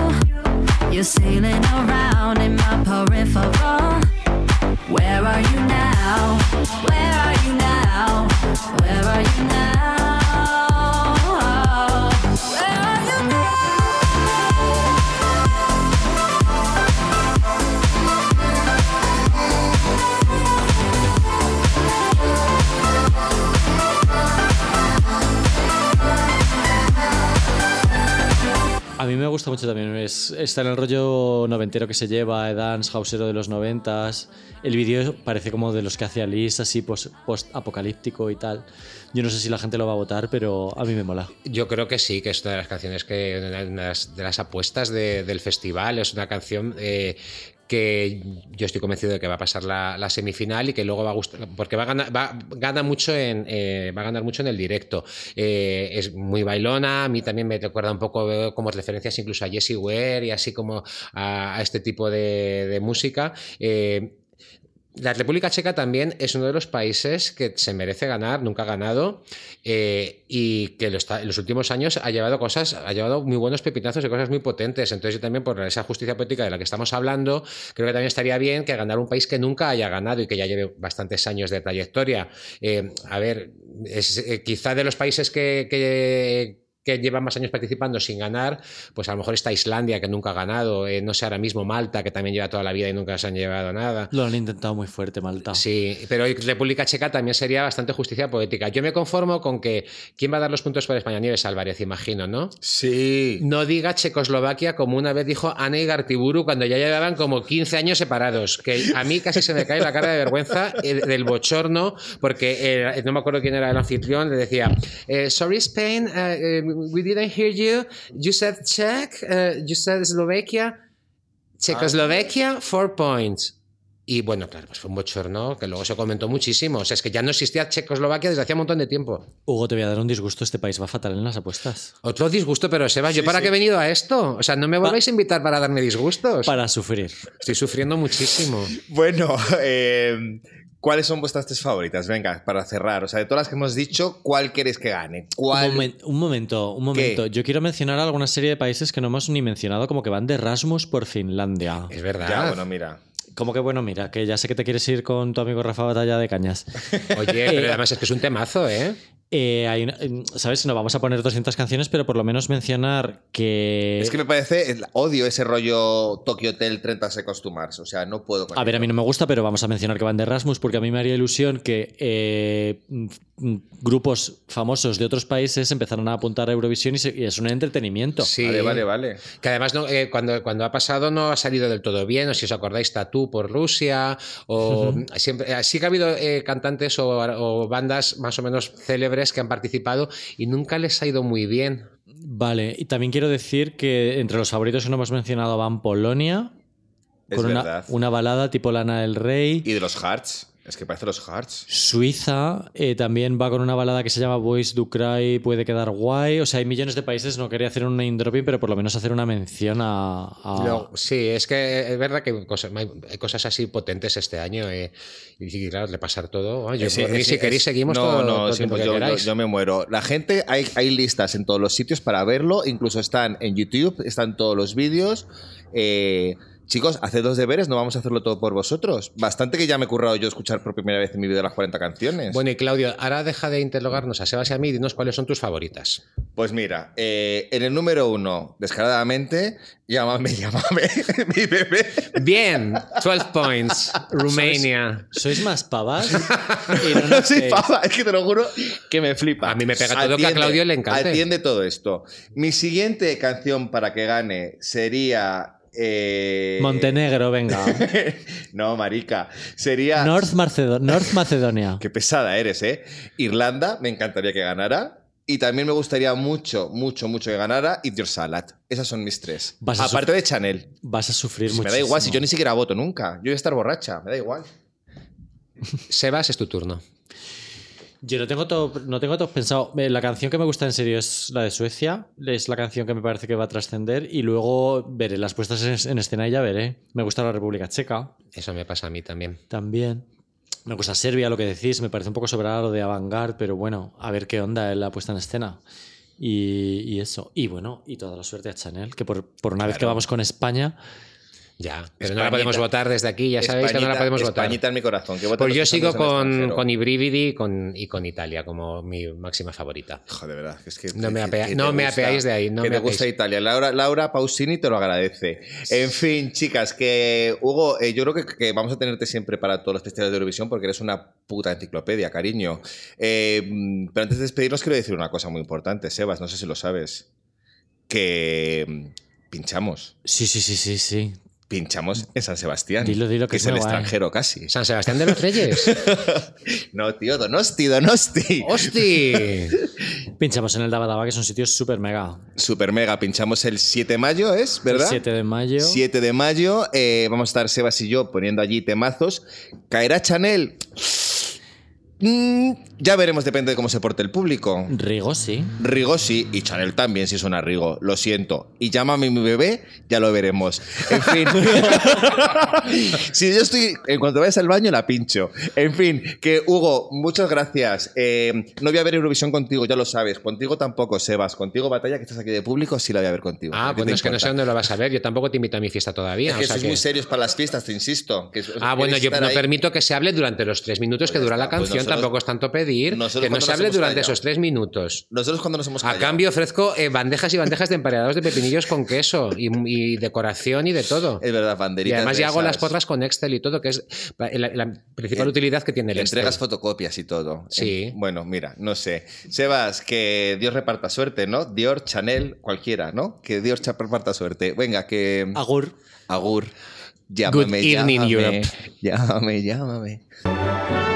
You're sailing around in my peripheral. Where are you now? Where are you now? Where are you now? Mí me gusta mucho también. Es, está en el rollo noventero que se lleva, dance, houseero de los noventas. El vídeo parece como de los que hace Alice, así post- post-apocalíptico y tal. Yo no sé si la gente lo va a votar, pero a mí me mola. Yo creo que sí, que es una de las canciones que de las, apuestas de- del festival. Es una canción eh, que yo estoy convencido de que va a pasar la, la semifinal y que luego va a gustar, porque va a ganar, va, gana mucho en, eh, va a ganar mucho en el directo. Eh, es muy bailona, a mí también me recuerda un poco como referencias incluso a Jessie Ware y así como a, a este tipo de, de música. Eh, la República Checa también es uno de los países que se merece ganar, nunca ha ganado, eh, y que en los últimos años ha llevado cosas, ha llevado muy buenos pepinazos y cosas muy potentes. Entonces, también, por esa justicia política de la que estamos hablando, creo que también estaría bien que ganar un país que nunca haya ganado y que ya lleve bastantes años de trayectoria. Eh, a ver, eh, quizá de los países que que llevan más años participando sin ganar, pues a lo mejor está Islandia, que nunca ha ganado, eh, no sé, ahora mismo Malta, que también lleva toda la vida y nunca se han llevado nada. Lo han intentado muy fuerte, Malta. Sí, pero República Checa también sería bastante justicia poética. Yo me conformo con que ¿quién va a dar los puntos por España? Nieves Álvarez, imagino, ¿no? Sí. No diga Checoslovaquia como una vez dijo Ana Igartiburu cuando ya llevaban como 15 años separados. Que a mí casi se me cae la cara de vergüenza eh, del bochorno, porque eh, no me acuerdo quién era el anfitrión, le decía: eh, Sorry, Spain, uh, we didn't hear you. You said Czech, uh, you said Slovakia. Checoslovaquia, four points. Y bueno, claro, pues fue un bochorno que luego se comentó muchísimo. O sea, es que ya no existía Checoslovaquia desde hacía un montón de tiempo. Hugo, te voy a dar un disgusto. Este país va fatal en las apuestas. Otro disgusto, pero Sebas, ¿yo Sí, para sí. qué he venido a esto? O sea, no me volváis a invitar para darme disgustos. Para sufrir. Estoy sufriendo muchísimo. <laughs> Bueno, eh, ¿cuáles son vuestras tres favoritas? Venga, para cerrar. O sea, de todas las que hemos dicho, ¿cuál queréis que gane? ¿Cuál? Un, momen- un momento, un momento. Yo quiero mencionar alguna serie de países que no hemos ni mencionado, como que van de Erasmus por Finlandia. Es verdad. Ya, bueno, mira. Como que bueno, mira, que ya sé que te quieres ir con tu amigo Rafa Batalla de Cañas. <laughs> Oye, pero además es que es un temazo, ¿eh? Eh, hay una- eh, ¿Sabes? No vamos a poner 200 canciones, pero por lo menos mencionar que... Es que me parece, odio ese rollo Tokyo Hotel 30 Seconds to Mars. O sea, no puedo con A ver, a mí no me gusta, pero vamos a mencionar que van de Erasmus porque a mí me haría ilusión que eh, grupos famosos de otros países empezaran a apuntar a Eurovisión y, se- y es un entretenimiento. Sí. Vale, vale, vale. Que además no, eh, cuando, cuando ha pasado no ha salido del todo bien, o si os acordáis, Por Rusia, o siempre, eh, sí que ha habido eh, cantantes o, o bandas más o menos célebres que han participado y nunca les ha ido muy bien. Vale, y también quiero decir que entre los favoritos que no hemos mencionado van Polonia, Es con una, una balada tipo Lana del Rey. Y de los Hearts. Es que parece los Hearts. Suiza eh, también va con una balada que se llama Boys Do Cry, puede quedar guay. O sea, hay millones de países, no quería hacer un name dropping, pero por lo menos hacer una mención a... a- No, sí, es que es verdad que hay cosas, hay hay cosas así potentes este año eh, y claro, repasar todo. Oye, Sí, por mí, es- si queréis, es- seguimos no, todo, no, todo sí, pues yo, yo- yo me muero. La gente, hay, hay listas en todos los sitios para verlo, incluso están en YouTube, están todos los vídeos. Eh, chicos, haced los deberes, no vamos a hacerlo todo por vosotros. Bastante que ya me he currado yo escuchar por primera vez en mi vida las 40 canciones. Bueno, y Claudio, ahora deja de interrogarnos a Sebas y a mí y dinos cuáles son tus favoritas. Pues mira, eh, en el número uno, descaradamente, llámame, <laughs> llámame, mi bebé. Bien, 12 points, <laughs> Rumania. ¿Sois más pavas? <laughs> no soy pava, es que te lo juro que me flipa. A mí me pega todo que a Claudio le encante. Atiende todo esto. Mi siguiente canción para que gane sería. Eh, Montenegro, venga. <laughs> no, marica. Sería. North, Macedo- North Macedonia. Qué pesada eres, ¿eh? Irlanda, me encantaría que ganara. Y también me gustaría mucho, mucho, mucho que ganara Eat Your Salad. Esas son mis tres. Vas a Aparte sufrir- de Chanel. Vas a sufrir mucho. me da igual, si yo ni siquiera voto nunca. Yo voy a estar borracha, me da igual. <laughs> Sebas, es tu turno. Yo no tengo todo, no tengo todo pensado. Eh, La canción que me gusta en serio es la de Suecia. Es la canción que me parece que va a trascender. Y luego veré las puestas en, en escena y ya veré. Me gusta la República Checa Eso me pasa a mí también. también. Me gusta Serbia, lo que decís. Me parece un poco sobrado lo de Avantgarde, pero bueno, a ver qué onda en la puesta en escena. Y, y eso. Y bueno, y toda la suerte a Chanel, que por, por una vez que vamos con España. Ya, pero no la podemos votar desde aquí, ya sabéis que no la Españita- podemos votar. Españita en mi corazón. que Pues yo sigo con, con Ibrividi y con, y con Italia como mi máxima favorita. Joder, de verdad. Es que, No me que- apea- que no te me gusta- apeáis de ahí, no que me gusta apeáis. Italia. Laura, Laura Pausini te lo agradece. En fin, chicas, que Hugo, eh, yo creo que, que vamos a tenerte siempre para todos los festivales de Eurovisión porque eres una puta enciclopedia, cariño. Eh, pero antes de despedirnos, quiero decir una cosa muy importante, Sebas, no sé si lo sabes. Que mm, pinchamos. Sí, sí, sí, sí, sí. Pinchamos en San Sebastián. Dilo, dilo, que que es el guay. extranjero casi. San Sebastián de los Reyes. <laughs> No, tío, Donosti, Donosti. ¡Hosti! <laughs> Pinchamos en el Daba Daba, que es un sitio súper mega. Super mega, pinchamos el 7 de mayo, ¿es? ¿Verdad? El 7 de mayo. 7 de mayo, eh, vamos a estar Sebas y yo poniendo allí temazos. ¿Caerá Chanel? Mm, ya veremos, depende de cómo se porte el público. Rigo, sí. Rigo sí, y Chanel también, si suena Rigo. Lo siento. Y llámame mi bebé, ya lo veremos. En fin. <laughs> si yo estoy. En cuanto vayas al baño, la pincho. En fin, que Hugo, muchas gracias. Eh, no voy a ver Eurovisión contigo, ya lo sabes. Contigo tampoco, Sebas. Contigo, Batalla, que estás aquí de público, sí la voy a ver contigo. Ah, ¿A ti bueno, es que no sé dónde lo vas a ver. Yo tampoco te invito a mi fiesta todavía. Es que o sea sois que- muy serios para las fiestas, te insisto. que- Ah, bueno, yo no ahí. permito que se hable durante los tres minutos que Pues dura la pues canción. Nosotros- tampoco es tanto pedir. Que no se hable durante callado. esos tres minutos. Nosotros cuando nos hemos A callado. cambio ofrezco eh, bandejas y bandejas de emparedados de pepinillos con queso y, y decoración y de todo. Es verdad, Y banderitas. además de ya hago las porras con Excel y todo, que es la, la principal Eh, utilidad que tiene el Excel. Entregas fotocopias y todo. Sí. En- bueno, mira, no sé. Sebas, que Dios reparta suerte, ¿no? Dior, Chanel, cualquiera, ¿no? Que Dios reparta suerte. Venga, que. Agur. Agur. Llámame, evening, llámame. Europe. Llámame, llámame.